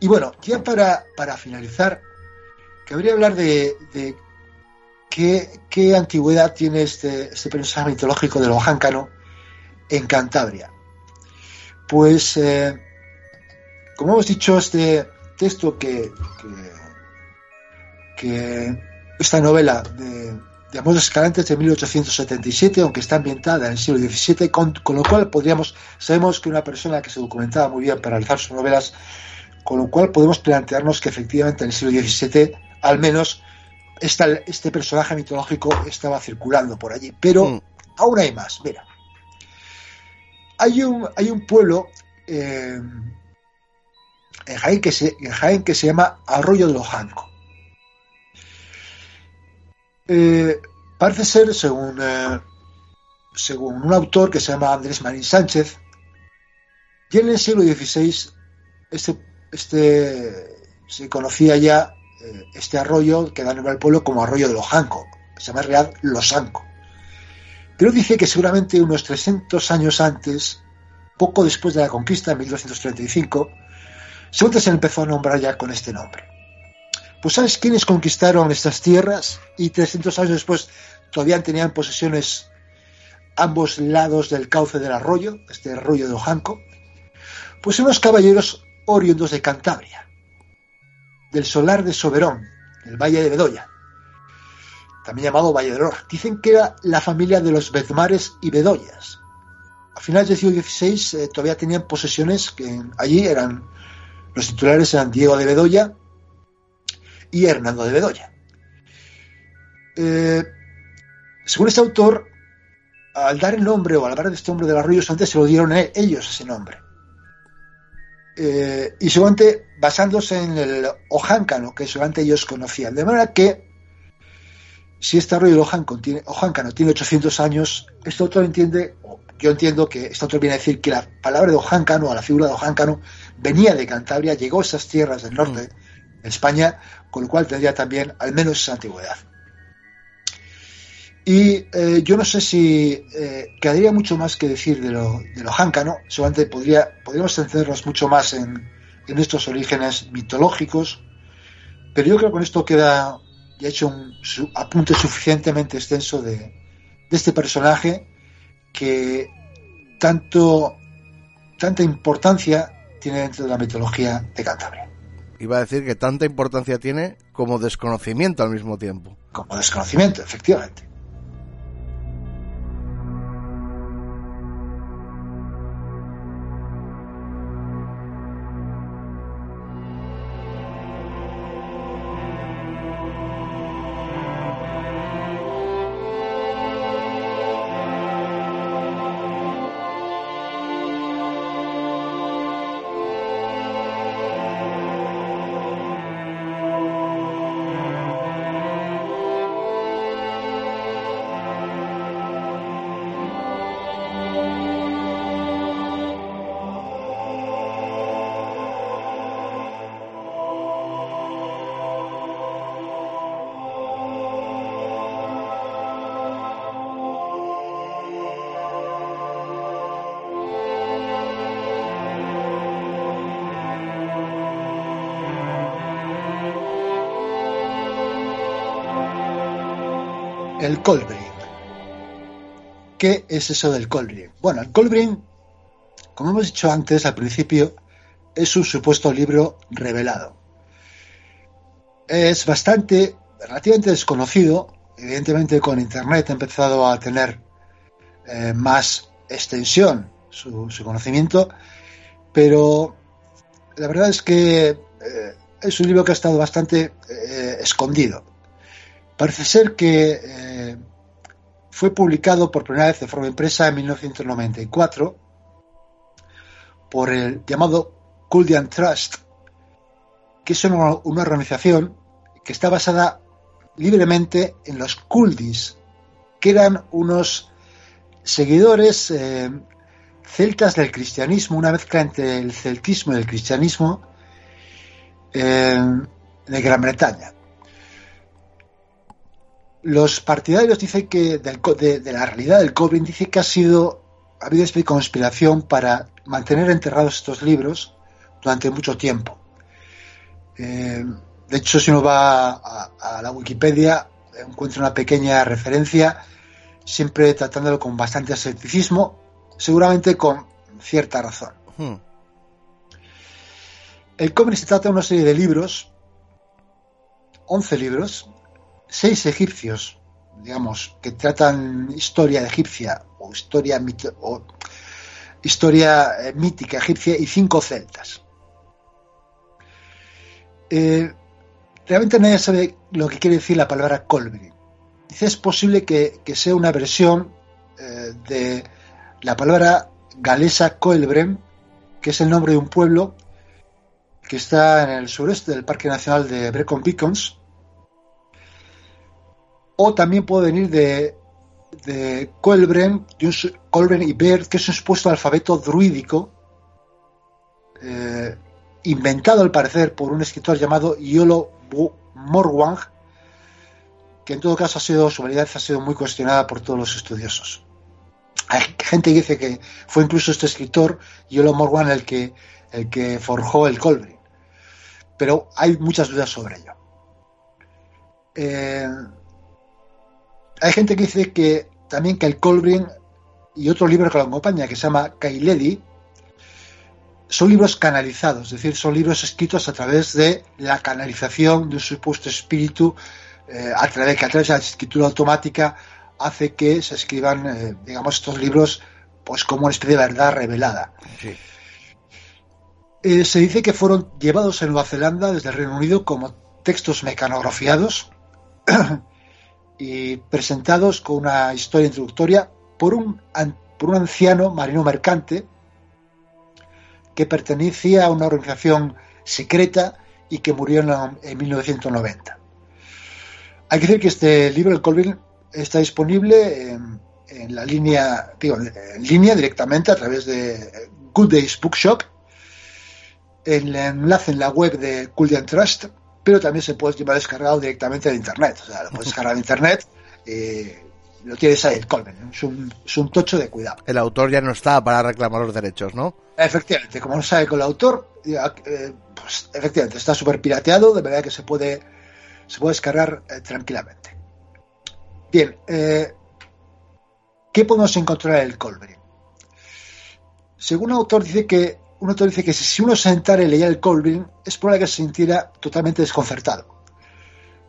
Y bueno, ya para, para finalizar, cabría hablar de, de qué, qué antigüedad tiene este, este personaje mitológico del Ojáncano en Cantabria. Pues, eh, como hemos dicho, este texto que, que, que esta novela de, de Amores Escalantes de 1877, aunque está ambientada en el siglo XVII, con, con, lo cual podríamos, sabemos que una persona que se documentaba muy bien para realizar sus novelas, con lo cual podemos plantearnos que efectivamente en el siglo XVII, al menos, esta, este personaje mitológico estaba circulando por allí. Pero Mm. aún hay más, mira. Hay un, hay un pueblo eh, en, Jaén que se, en Jaén que se llama Arroyo de Ojanco. Eh, parece ser, según, eh, según un autor que se llama Andrés Marín Sánchez, y en el siglo XVI este, este, se conocía ya eh, este arroyo que da nombre al pueblo como Arroyo de Lojanco, se llama en realidad Losanco. Pero dice que seguramente unos 300 años antes, poco después de la conquista, en 1235, seguramente se empezó a nombrar ya con este nombre. Pues ¿sabes quiénes conquistaron estas tierras y 300 años después todavía tenían posesiones ambos lados del cauce del arroyo, este arroyo de Ojanco? Pues unos caballeros oriundos de Cantabria, del solar de Soberón, del valle de Bedoya, también llamado Valle del Or. Dicen que era la familia de los Bedmares y Bedoyas. A finales del siglo XVI eh, todavía tenían posesiones que allí eran, los titulares eran Diego de Bedoya, y Hernando de Bedoya. Eh, según este autor, al dar el nombre o al hablar de este nombre del arroyo, antes se lo dieron ellos ese nombre. Eh, y seguramente basándose en el Ojáncano, que seguramente ellos conocían. De manera que, si este arroyo de Ojáncano tiene, tiene 800 años, este autor entiende, yo entiendo que este autor viene a decir que la palabra de Ojáncano, o la figura de Ojáncano, venía de Cantabria, llegó a esas tierras del norte de España, con lo cual tendría también al menos esa antigüedad. Y eh, yo no sé si eh, quedaría mucho más que decir de lo, de lo solamente podría, podríamos encendernos mucho más en, en estos orígenes mitológicos, pero yo creo que con esto queda ya hecho un apunte suficientemente extenso de, de este personaje que tanto tanta importancia tiene dentro de la mitología de Cantabria. Iba a decir que tanta importancia tiene como desconocimiento al mismo tiempo. Como desconocimiento, efectivamente. El Colbrin. ¿Qué es eso del Colbrin? Bueno, el Colbrin, como hemos dicho antes al principio, es un supuesto libro revelado. Es bastante, relativamente desconocido, evidentemente con Internet ha empezado a tener eh, más extensión su, conocimiento, pero la verdad es que eh, es un libro que ha estado bastante eh, escondido. Parece ser que fue publicado por primera vez de forma impresa en 1994 por el llamado Kuldian Trust, que es una, organización que está basada libremente en los Kuldis, que eran unos seguidores eh, celtas del cristianismo, una mezcla entre el celtismo y el cristianismo eh, de Gran Bretaña. Los partidarios dicen que de, la realidad del COVID dice que ha sido ha habido conspiración para mantener enterrados estos libros durante mucho tiempo. Eh, de hecho, si uno va a, la Wikipedia, encuentra una pequeña referencia, siempre tratándolo con bastante escepticismo, seguramente con cierta razón. Hmm. El cómic se trata de una serie de libros, 11 libros, seis egipcios, digamos, que tratan historia egipcia o historia, o historia eh, mítica egipcia y cinco celtas. Eh, realmente nadie sabe lo que quiere decir la palabra Colbrin. Dice es posible que, sea una versión eh, de la palabra galesa Coelbren, que es el nombre de un pueblo que está en el sureste del Parque Nacional de Brecon Beacons, o también puede venir de, de Colbren, y Baird, que es un supuesto alfabeto druídico, eh, inventado al parecer por un escritor llamado Iolo Morwang, que en todo caso ha sido, su validez ha sido muy cuestionada por todos los estudiosos. Hay gente que dice que fue incluso este escritor, Iolo Morwang, el que, el que forjó el Colbrin. Pero hay muchas dudas sobre ello. Eh, hay gente que dice que también que el Colbrin y otro libro que lo acompaña, que se llama Kailedi, son libros canalizados, es decir, son libros escritos a través de la canalización de un supuesto espíritu, eh, a través que a través de la escritura automática hace que se escriban, eh, digamos, estos libros, pues como una especie de verdad revelada. Eh, se dice que fueron llevados en Nueva Zelanda desde el Reino Unido como textos mecanografiados (clears throat) y presentados con una historia introductoria por un, por un anciano marino mercante que pertenecía a una organización secreta y que murió en, 1990. Hay que decir que este libro, el Colvin, está disponible en, la línea, en línea directamente a través de Good Days Bookshop, en el enlace en la web de Culdian Trust pero también se puede llevar descargado directamente de internet. O sea, lo puedes descargar de internet, eh, lo tienes ahí, el Colmen. Es un, es un tocho de cuidado. El autor ya no está para reclamar los derechos, ¿no? Efectivamente, como no sabe con el autor, ya, eh, pues efectivamente está súper pirateado, de verdad que se puede, se puede descargar eh, tranquilamente. Bien, eh, ¿qué podemos encontrar en el Colbrin? Según un autor dice que un autor dice que si uno se sentara y leía el Colbrin, es probable que se sintiera totalmente desconcertado.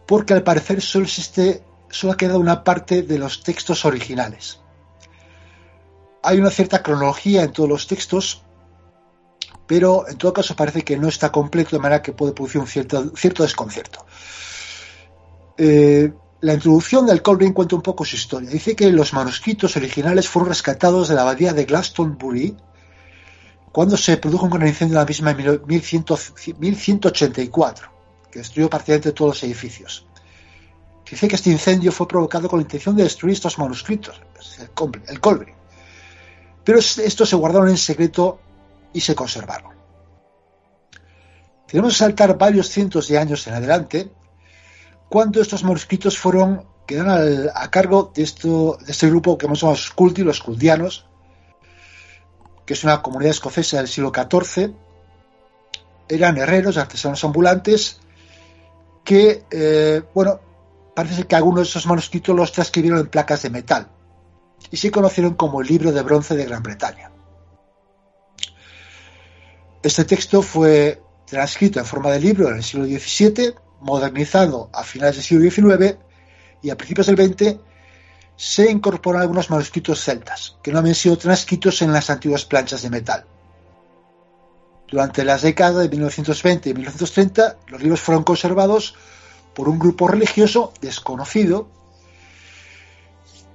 Porque al parecer solo existe, solo ha quedado una parte de los textos originales. Hay una cierta cronología en todos los textos, pero en todo caso parece que no está completo, de manera que puede producir un cierto, cierto desconcierto. Eh, la introducción del Colbrin cuenta un poco su historia. Dice que los manuscritos originales fueron rescatados de la abadía de Glastonbury cuando se produjo un gran incendio en la misma en 1184, que destruyó prácticamente todos los edificios. Dice que este incendio fue provocado con la intención de destruir estos manuscritos, el Colbrin. Pero estos se guardaron en secreto y se conservaron. Tenemos que saltar varios cientos de años en adelante, cuando estos manuscritos fueron quedaron a cargo de, esto, de este grupo que hemos llamado los culti, los cultianos, que es una comunidad escocesa del siglo XIV. Eran herreros, artesanos ambulantes, que, eh, bueno, parece que algunos de esos manuscritos los transcribieron en placas de metal y se conocieron como el libro de bronce de Gran Bretaña. Este texto fue transcrito en forma de libro en el siglo XVII, modernizado a finales del siglo XIX y a principios del XX se incorporan algunos manuscritos celtas que no habían sido transcritos en las antiguas planchas de metal. Durante las décadas de 1920 y 1930, los libros fueron conservados por un grupo religioso desconocido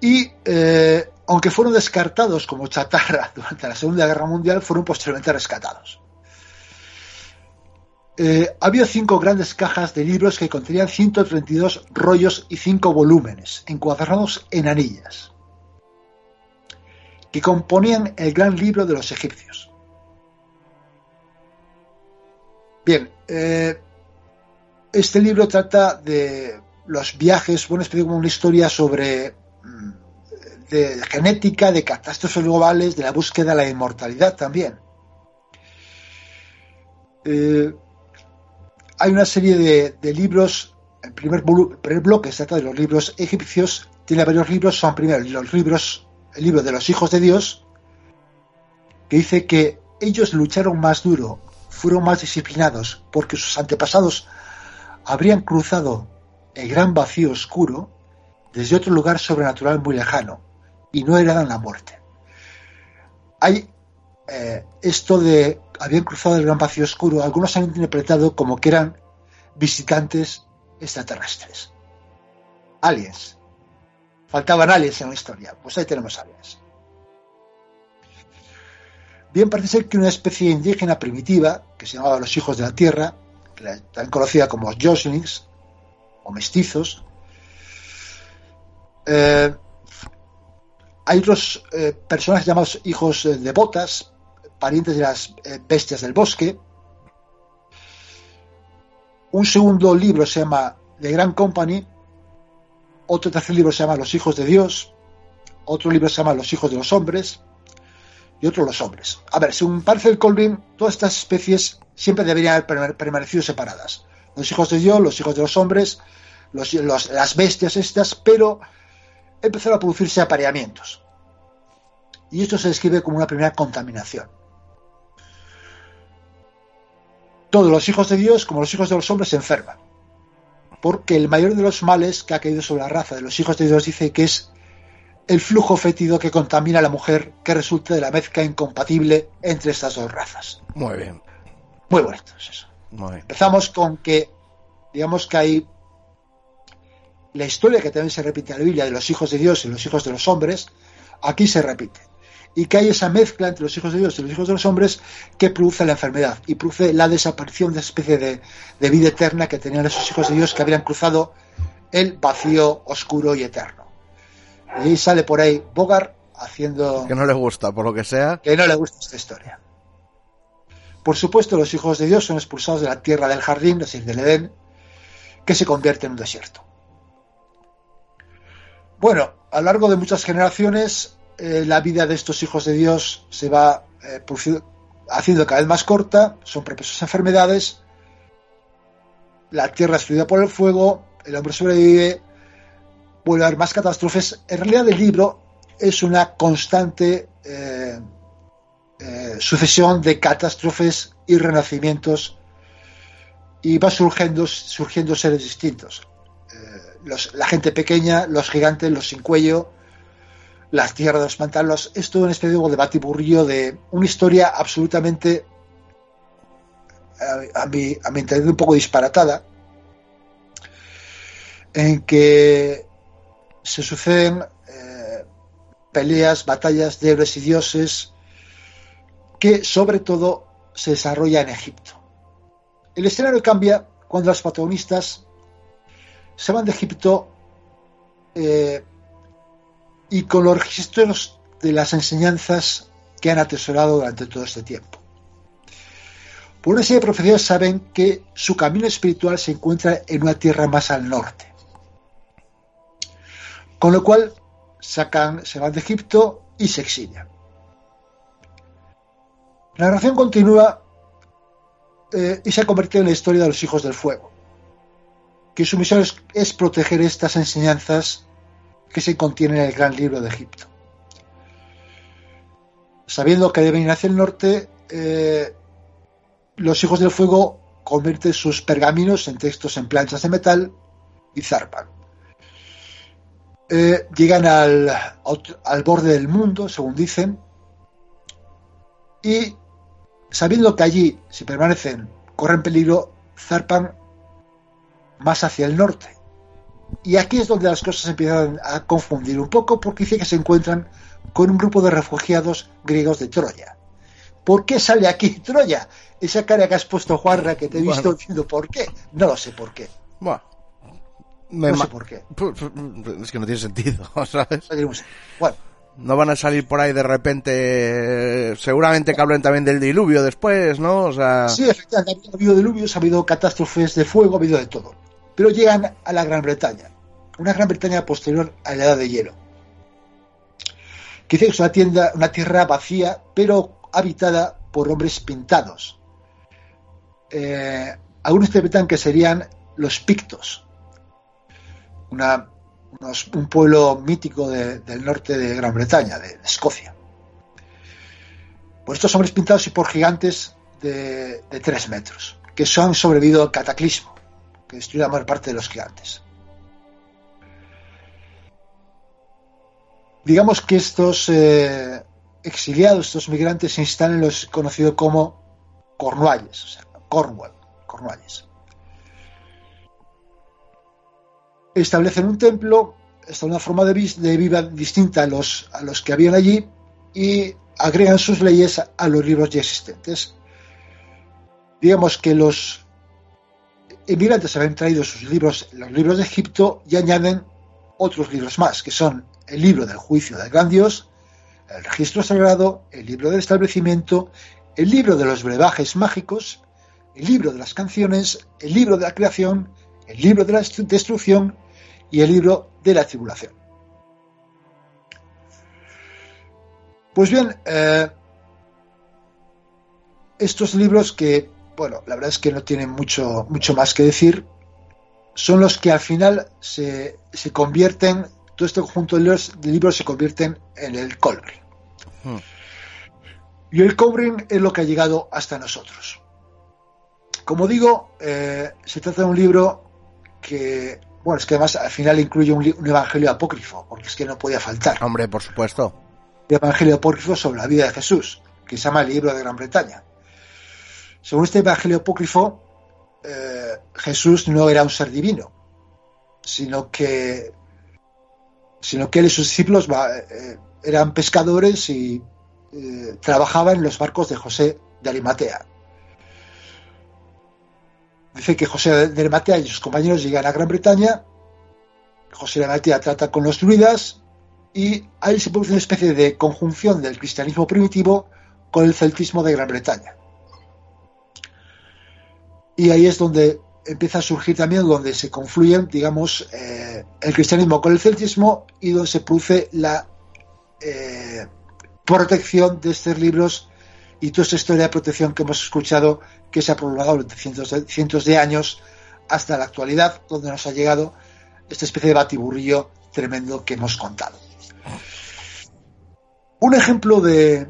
y, eh, aunque fueron descartados como chatarra (laughs) durante la Segunda Guerra Mundial, fueron posteriormente rescatados. Eh, había cinco grandes cajas de libros que contenían 132 rollos y cinco volúmenes, encuadernados en anillas, que componían el gran libro de los egipcios. Bien, eh, este libro trata de los viajes, bueno, es como una historia sobre mm, de genética, de catástrofes globales, de la búsqueda de la inmortalidad también. Eh, hay una serie de, libros, el primer, bloque se trata de los libros egipcios, tiene varios libros, son primero los libros, el libro de los hijos de Dios, que dice que ellos lucharon más duro, fueron más disciplinados, porque sus antepasados habrían cruzado el gran vacío oscuro desde otro lugar sobrenatural muy lejano, y no heredan la muerte. Hay eh, esto de habían cruzado el gran vacío oscuro, algunos han interpretado como que eran visitantes extraterrestres. Aliens. Faltaban aliens en la historia. Pues ahí tenemos aliens. Bien, parece ser que una especie indígena primitiva, que se llamaba los hijos de la tierra, también conocida como Joslings, o mestizos, eh, hay otros eh, personajes llamados hijos de botas, parientes de las eh, bestias del bosque. Un segundo libro se llama The Grand Company. Otro tercer libro se llama Los hijos de Dios. Otro libro se llama Los hijos de los hombres. Y otro Los hombres. A ver, según parece el Colvin, todas estas especies siempre deberían haber permanecido separadas. Los hijos de Dios, los hijos de los hombres, las bestias estas, pero empezaron a producirse apareamientos. Y esto se describe como una primera contaminación. Todos los hijos de Dios como los hijos de los hombres se enferman. Porque el mayor de los males que ha caído sobre la raza de los hijos de Dios dice que es el flujo fétido que contamina a la mujer que resulta de la mezcla incompatible entre estas dos razas. Muy bien. Muy bonito es eso. Empezamos con que, digamos que hay la historia que también se repite en la Biblia de los hijos de Dios y los hijos de los hombres, aquí se repite y que hay esa mezcla entre los hijos de Dios y los hijos de los hombres que produce la enfermedad y produce la desaparición de esa especie de, vida eterna que tenían esos hijos de Dios que habían cruzado el vacío oscuro y eterno. Y ahí sale por ahí Bogart haciendo... Que no le gusta, por lo que sea. Que no le gusta esta historia. Por supuesto, los hijos de Dios son expulsados de la tierra del jardín, es decir, del Edén, que se convierte en un desierto. Bueno, a lo largo de muchas generaciones, eh, la vida de estos hijos de Dios se va eh, haciendo cada vez más corta, son propias enfermedades, la tierra es por el fuego, el hombre sobrevive, vuelve a haber más catástrofes. En realidad el libro es una constante eh, sucesión de catástrofes y renacimientos y va surgiendo, surgiendo seres distintos la gente pequeña, los gigantes, los sin cuello, las tierras de los pantanos, es todo una especie de batiburrillo de una historia absolutamente, a, mi, a mi entender, un poco disparatada, en que se suceden eh, peleas, batallas de y dioses, que sobre todo se desarrolla en Egipto. El escenario cambia cuando los protagonistas se van de Egipto eh, y con los registros de las enseñanzas que han atesorado durante todo este tiempo. Por una serie de profecías saben que su camino espiritual se encuentra en una tierra más al norte. Con lo cual sacan, se van de Egipto y se exilian. La narración continúa eh, y se ha convertido en la historia de los hijos del fuego que su misión es, proteger estas enseñanzas que se contienen en el gran libro de Egipto. Sabiendo que deben ir hacia el norte, eh, los hijos del fuego convierten sus pergaminos en textos en planchas de metal y zarpan. Eh, llegan al, al borde del mundo, según dicen, y sabiendo que allí, si permanecen, corren peligro, zarpan más hacia el norte. Y aquí es donde las cosas empiezan a confundir un poco porque dice que se encuentran con un grupo de refugiados griegos de Troya. ¿Por qué sale aquí Troya? Esa cara que has puesto, Juanra, que te he visto diciendo por qué. No lo sé por qué. Bueno, no sé por qué. Es que no tiene sentido, (laughs) ¿sabes? Bueno. No van a salir por ahí de repente, seguramente que hablen también del diluvio después, ¿no? O sea... Sí, efectivamente, ha habido diluvios, ha habido catástrofes de fuego, ha habido de todo pero llegan a la Gran Bretaña, una Gran Bretaña posterior a la Edad de Hielo. Que es una, tienda, una tierra vacía, pero habitada por hombres pintados. Eh, algunos interpretan que serían los pictos, un pueblo mítico del norte de Gran Bretaña, de, Escocia. Por estos hombres pintados y por gigantes de, de tres metros, que han sobrevivido al cataclismo que la mayor parte de los gigantes. Digamos que estos eh, exiliados, estos migrantes, se instalan en los conocidos como Cornualles, o sea, Cornwall, Cornualles. Establecen un templo, esta una forma de, vida distinta a los, a los que habían allí y agregan sus leyes a los libros ya existentes. Digamos que los emigrantes habían traído sus libros, los libros de Egipto, y añaden otros libros más, que son el libro del juicio del gran Dios, el registro sagrado, el libro del establecimiento, el libro de los brebajes mágicos, el libro de las canciones, el libro de la creación, el libro de la destrucción y el libro de la tribulación. Pues bien, eh, estos libros que bueno, la verdad es que no tienen mucho, mucho más que decir, son los que al final se, se convierten, todo este conjunto de libros, se convierten en el Colbrin. Hmm. Y el Colbrin es lo que ha llegado hasta nosotros. Como digo, eh, se trata de un libro que, bueno, es que además al final incluye un, un, evangelio apócrifo, porque es que no podía faltar. Hombre, por supuesto. Un evangelio apócrifo sobre la vida de Jesús, que se llama el libro de Gran Bretaña. Según este evangelio apócrifo, eh, Jesús no era un ser divino, sino que, sino que él y sus discípulos eh, eran pescadores y eh, trabajaban en los barcos de José de Arimatea. Dice que José de Arimatea y sus compañeros llegan a Gran Bretaña, José de Arimatea trata con los druidas y ahí se produce una especie de conjunción del cristianismo primitivo con el celtismo de Gran Bretaña. Y ahí es donde empieza a surgir también donde se confluyen, digamos, eh, el cristianismo con el celtismo y donde se produce la eh, protección de estos libros y toda esta historia de protección que hemos escuchado que se ha prolongado durante cientos de, cientos de años hasta la actualidad, donde nos ha llegado esta especie de batiburrillo tremendo que hemos contado. Un ejemplo de,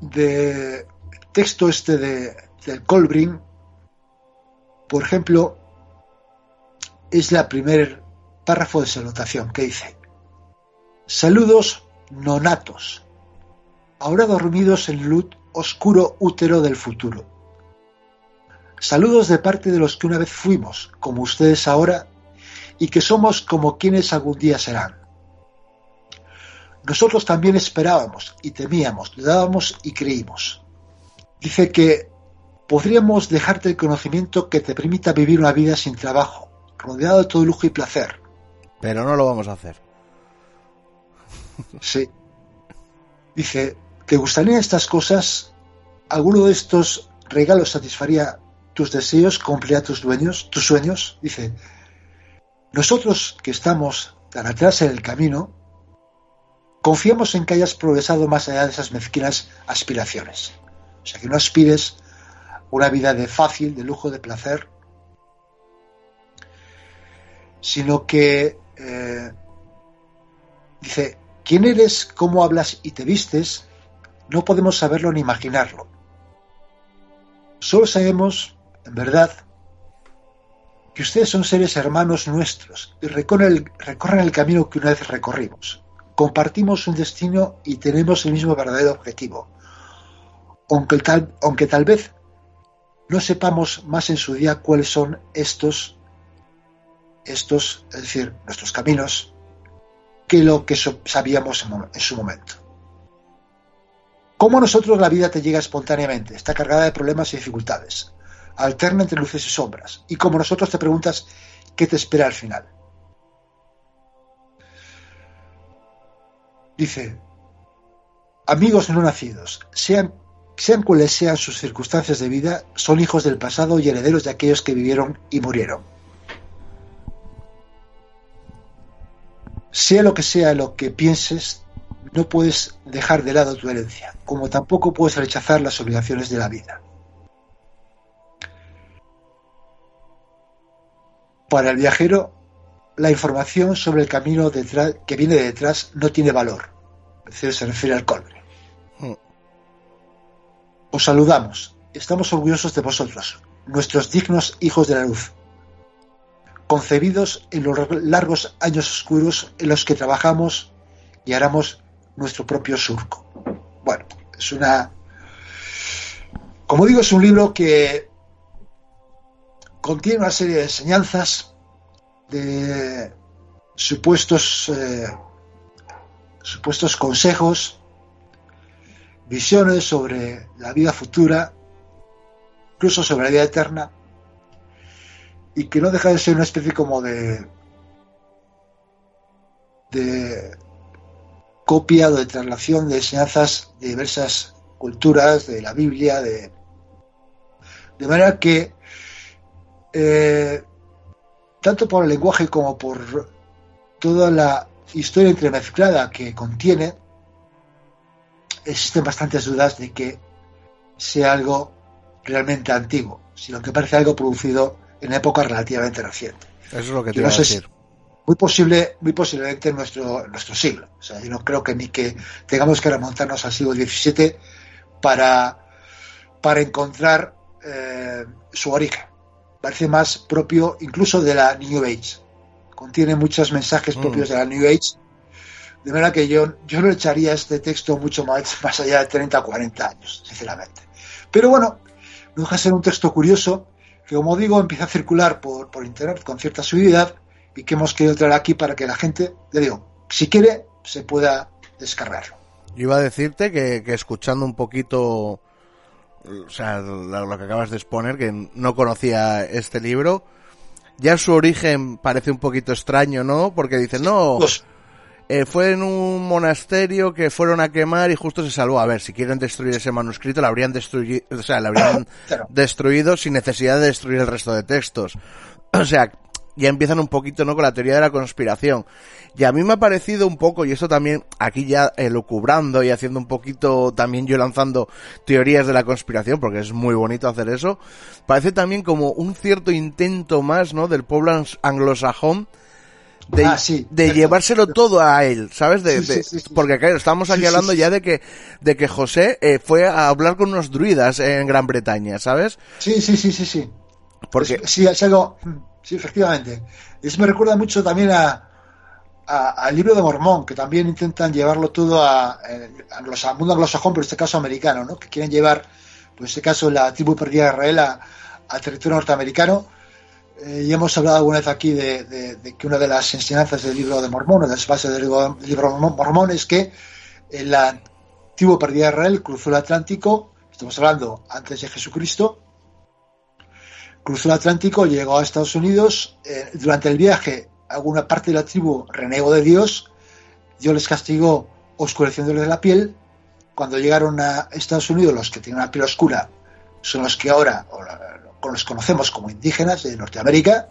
de texto este de, del Colbrin, por ejemplo, es la primer párrafo de salutación que dice: Saludos nonatos, ahora dormidos en el oscuro útero del futuro. Saludos de parte de los que una vez fuimos, como ustedes ahora, y que somos como quienes algún día serán. Nosotros también esperábamos y temíamos, dudábamos y creímos. Dice que podríamos dejarte el conocimiento que te permita vivir una vida sin trabajo, rodeado de todo lujo y placer. Pero no lo vamos a hacer. Sí. Dice, ¿te gustarían estas cosas? ¿Alguno de estos regalos satisfaría tus deseos, cumplirá tus dueños, tus sueños? Dice, nosotros que estamos tan atrás en el camino, confiamos en que hayas progresado más allá de esas mezquinas aspiraciones. O sea, que no aspires una vida de fácil, de lujo, de placer, sino que eh, dice, ¿quién eres, cómo hablas y te vistes? No podemos saberlo ni imaginarlo. Solo sabemos, en verdad, que ustedes son seres hermanos nuestros y recorren el, recorren el camino que una vez recorrimos. Compartimos un destino y tenemos el mismo verdadero objetivo. Aunque tal, aunque tal vez no sepamos más en su día cuáles son estos, estos, es decir, nuestros caminos, que lo que sabíamos en su momento. ¿Cómo a nosotros la vida te llega espontáneamente? Está cargada de problemas y dificultades alterna entre luces y sombras. Y como nosotros te preguntas, ¿qué te espera al final? Dice, amigos no nacidos, sean, sean cuales sean sus circunstancias de vida, son hijos del pasado y herederos de aquellos que vivieron y murieron. Sea lo que sea lo que pienses, no puedes dejar de lado tu herencia, como tampoco puedes rechazar las obligaciones de la vida. Para el viajero, la información sobre el camino detrás, que viene de detrás no tiene valor. Se refiere al colbre. Os saludamos. Estamos orgullosos de vosotros, nuestros dignos hijos de la luz, concebidos en los largos años oscuros en los que trabajamos y haremos nuestro propio surco. Bueno, es una... Como digo, es un libro que contiene una serie de enseñanzas, de supuestos, eh, supuestos consejos, visiones sobre la vida futura, incluso sobre la vida eterna, y que no deja de ser una especie como de copia o de traslación de enseñanzas de diversas culturas, de la Biblia, de, de manera que eh, tanto por el lenguaje como por toda la historia entremezclada que contiene, existen bastantes dudas de que sea algo realmente antiguo, sino que parece algo producido en época relativamente reciente. Eso es lo que te iba a decir. Muy posible, muy posiblemente en nuestro, nuestro siglo. O sea, yo no creo que ni que tengamos que remontarnos al siglo XVII para, para encontrar eh, su origen parece más propio incluso de la New Age. Contiene muchos mensajes propios mm. de la New Age. De manera que yo, yo no echaría este texto mucho más, (laughs) más allá de 30 o 40 años, sinceramente. Pero bueno, no deja de ser un texto curioso que, como digo, empieza a circular por, por Internet con cierta seguridad y que hemos querido traer aquí para que la gente, le digo, si quiere, se pueda descargarlo. Yo iba a decirte que, que escuchando un poquito o sea, lo, que acabas de exponer, que no conocía este libro. Ya su origen parece un poquito extraño, ¿no? Porque dicen, no, eh, fue en un monasterio que fueron a quemar y justo se salvó. A ver, si quieren destruir ese manuscrito, lo habrían destruido, o sea, lo habrían (coughs) destruido sin necesidad de destruir el resto de textos. (clears throat) O sea, ya empiezan un poquito, ¿no? Con la teoría de la conspiración. Y a mí me ha parecido un poco, y eso también aquí ya elucubrando y haciendo un poquito, también yo lanzando teorías de la conspiración, porque es muy bonito hacer eso, parece también como un cierto intento más, ¿no? Del pueblo anglosajón de, Ah, sí, de cierto, llevárselo todo a él, ¿sabes? De, Sí, sí, de- sí, sí. porque claro, estamos aquí hablando ya de que, de que José eh, fue a hablar con unos druidas en Gran Bretaña, ¿sabes? Sí, sí, sí, sí, sí. Porque, Es- sí, es algo. Sí, efectivamente. Eso me recuerda mucho también a, a- al libro de Mormón, que también intentan llevarlo todo a, eh, a los- al mundo anglosajón, pero en este caso americano, ¿no? Que quieren llevar, pues en este caso, la tribu perdida de Israel a- al territorio norteamericano. Eh, ya hemos hablado alguna vez aquí de, que una de las enseñanzas del libro de Mormón, de las bases del libro, del libro Mormón, es que la tribu perdida de Israel cruzó el Atlántico, estamos hablando antes de Jesucristo, cruzó el Atlántico, llegó a Estados Unidos. eh, durante el viaje, alguna parte de la tribu renegó de Dios. Dios les castigó oscureciéndoles la piel. Cuando llegaron a Estados Unidos, los que tienen una piel oscura son los que ahora los conocemos como indígenas de Norteamérica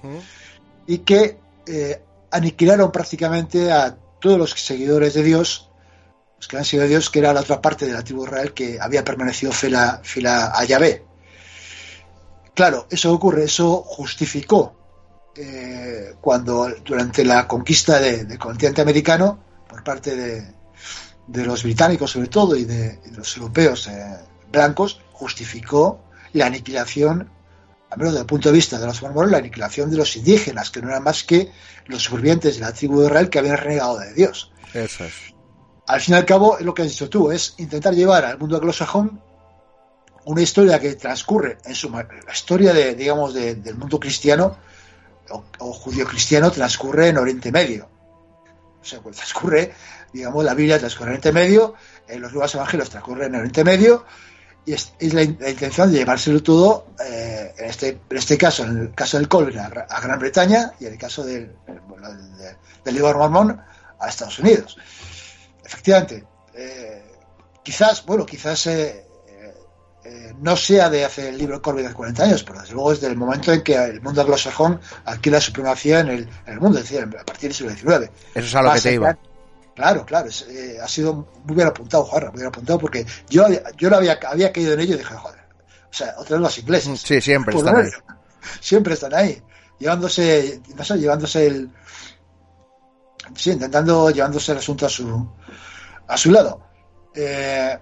y que eh, aniquilaron prácticamente a todos los seguidores de Dios, los que han sido de Dios, que era la otra parte de la tribu Israel que había permanecido fiel a, fiel a- a Yahvé. Claro, eso ocurre, eso justificó eh, cuando durante la conquista de- del continente americano por parte de, de los británicos sobre todo y de, y de los europeos eh, blancos, justificó la aniquilación, al menos desde el punto de vista de los mormones, la aniquilación de los indígenas, que no eran más que los supervivientes de la tribu de Israel que habían renegado de Dios. eso es. Al fin y al cabo, es lo que has dicho tú, es intentar llevar al mundo anglosajón una historia que transcurre en su la historia de, digamos, de- del mundo cristiano o, o judío cristiano transcurre en Oriente Medio. O sea, pues transcurre, digamos, la Biblia transcurre en Oriente Medio, eh, los nuevos evangelios transcurren en Oriente Medio, y es, es la, in- la intención de llevárselo todo, eh, en, este, en este caso, en el caso del Colbert, a, Gra- a Gran Bretaña, y en el caso del, bueno, del, del- libro Mormón, a Estados Unidos. Efectivamente, eh, quizás, bueno, quizás eh, eh, eh, no sea de hace el libro Corbett de 40 años, pero desde luego es del momento en que el mundo anglosajón adquiere la supremacía en el, en el mundo, es decir, a partir del siglo XIX. Eso es a lo que te iba. Claro, claro, es, eh, ha sido muy bien apuntado, Juanra, muy bien apuntado, porque yo, yo lo había, había caído en ello y dije, joder, o sea, otra vez los ingleses. Sí, siempre Pues están ahí. (laughs) Siempre están ahí, llevándose, no sé, llevándose el, sí, intentando llevándose el asunto a su, a su lado. Eh,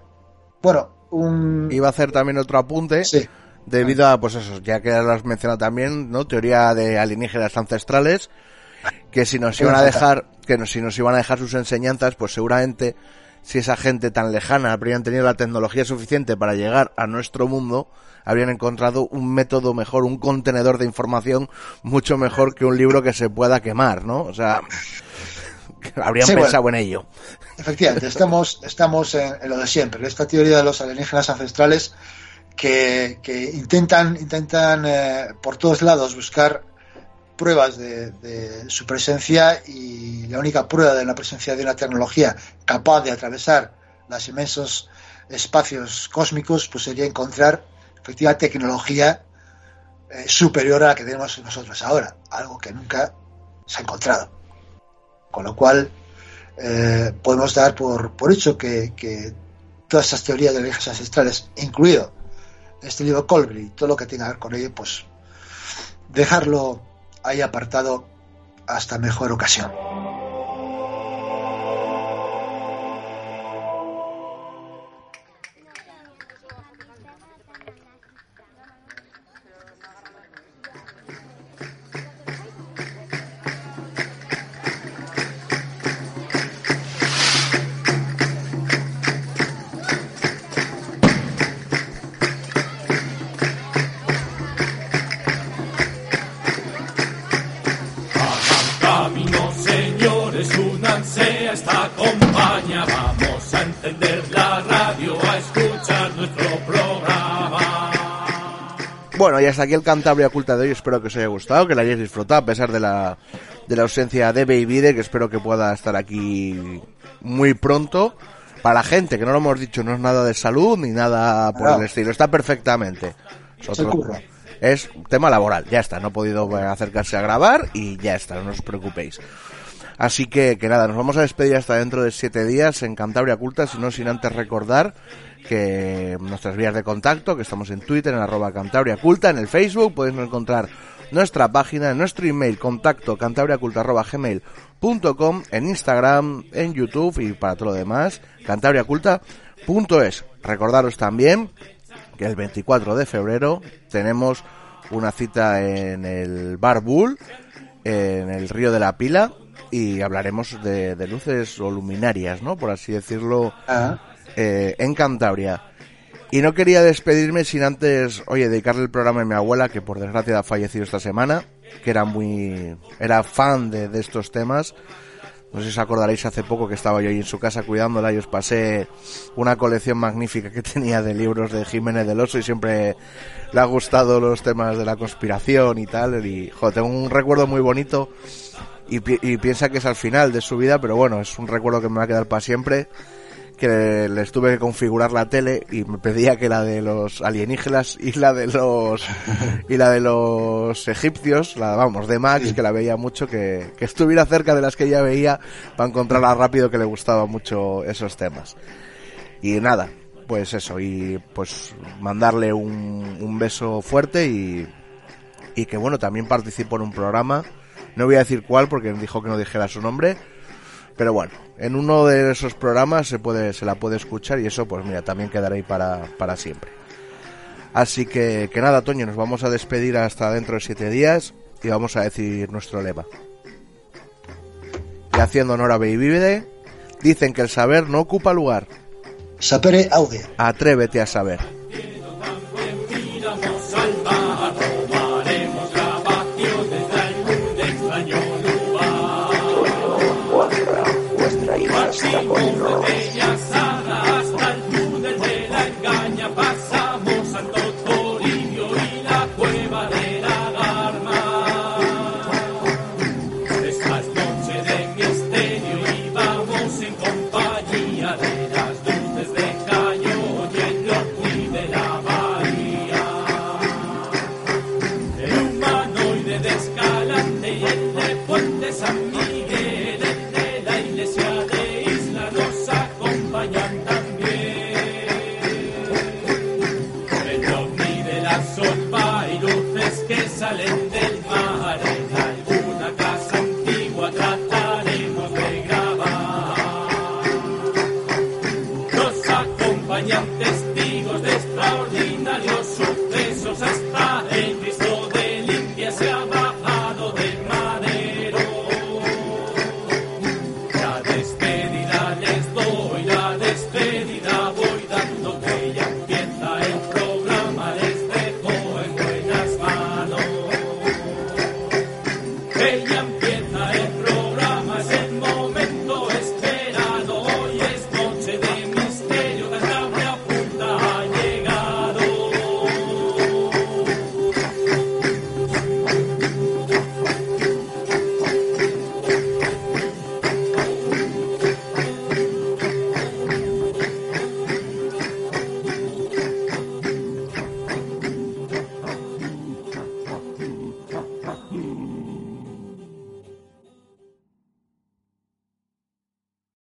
bueno, un, Iba a hacer también otro apunte. sí, debido a, pues eso, ya que lo has mencionado también, ¿no? Teoría de alienígenas ancestrales, que si nos iban a dejar, que si nos iban a dejar sus enseñanzas, pues seguramente, si esa gente tan lejana habrían tenido la tecnología suficiente para llegar a nuestro mundo, habrían encontrado un método mejor, un contenedor de información mucho mejor que un libro que se pueda quemar, ¿no? O sea, habrían Sí, bueno. pensado en ello. Efectivamente, estamos, estamos en, en lo de siempre, en esta teoría de los alienígenas ancestrales que, que intentan, intentan eh, por todos lados buscar pruebas de, su presencia y la única prueba de la presencia de una tecnología capaz de atravesar los inmensos espacios cósmicos pues sería encontrar efectiva tecnología eh, superior a la que tenemos nosotros ahora, algo que nunca se ha encontrado. Con lo cual, eh, podemos dar por, hecho que, todas estas teorías de alienígenas ancestrales, incluido este libro Colbert y todo lo que tenga que ver con ello, pues dejarlo ahí apartado hasta mejor ocasión. Y hasta aquí el Cantabria Oculta de hoy. Espero que os haya gustado, que lo hayáis disfrutado, a pesar de la, de la ausencia de Baby que espero que pueda estar aquí muy pronto. Para la gente, que no lo hemos dicho, no es nada de salud ni nada por No. el estilo. Está perfectamente. Curra. es tema laboral, ya está. No ha podido eh, acercarse a grabar y ya está, no os preocupéis. Así que, que nada, nos vamos a despedir hasta dentro de siete días en Cantabria Culta, si no sin antes recordar que nuestras vías de contacto, que estamos en Twitter, en arroba Cantabria Culta, en el Facebook, podéis encontrar nuestra página, nuestro email, contacto cantabriaculta arroba gmail.com, en Instagram, en YouTube y para todo lo demás, cantabriaculta.es. Recordaros también que el 24 de febrero tenemos una cita en el Bar Bull, en el Río de la Pila, y hablaremos de, de luces o luminarias, ¿no? Por así decirlo, Ah, eh, en Cantabria. Y no quería despedirme sin antes, oye, dedicarle el programa a mi abuela, que por desgracia ha fallecido esta semana, que era muy, era fan de, de estos temas. No sé si os acordaréis hace poco que estaba yo ahí en su casa cuidándola y os pasé una colección magnífica que (laughs) tenía de libros de Jiménez del Oso y siempre le ha gustado los temas de la conspiración y tal. Y, joder, tengo un recuerdo muy bonito y, pi- y piensa que es al final de su vida, pero bueno, es un recuerdo que me va a quedar para siempre. Que les tuve que configurar la tele y me pedía que la de los alienígenas y la de los (laughs) y la de los egipcios, la vamos, de Max, que la veía mucho, que, que estuviera cerca de las que ella veía para encontrarla rápido que le gustaba mucho esos temas. Y nada, pues eso, y pues mandarle un, un beso fuerte y, y que bueno, también participó en un programa, no voy a decir cuál porque dijo que no dijera su nombre, pero bueno, en uno de esos programas se puede, se la puede escuchar y eso pues mira, también quedará ahí para, para siempre. Así que, que nada, Toño, nos vamos a despedir hasta dentro de siete días y vamos a decir nuestro lema. Y haciendo honor a Beivide, dicen que el saber no ocupa lugar. sapere aude. Atrévete a saber.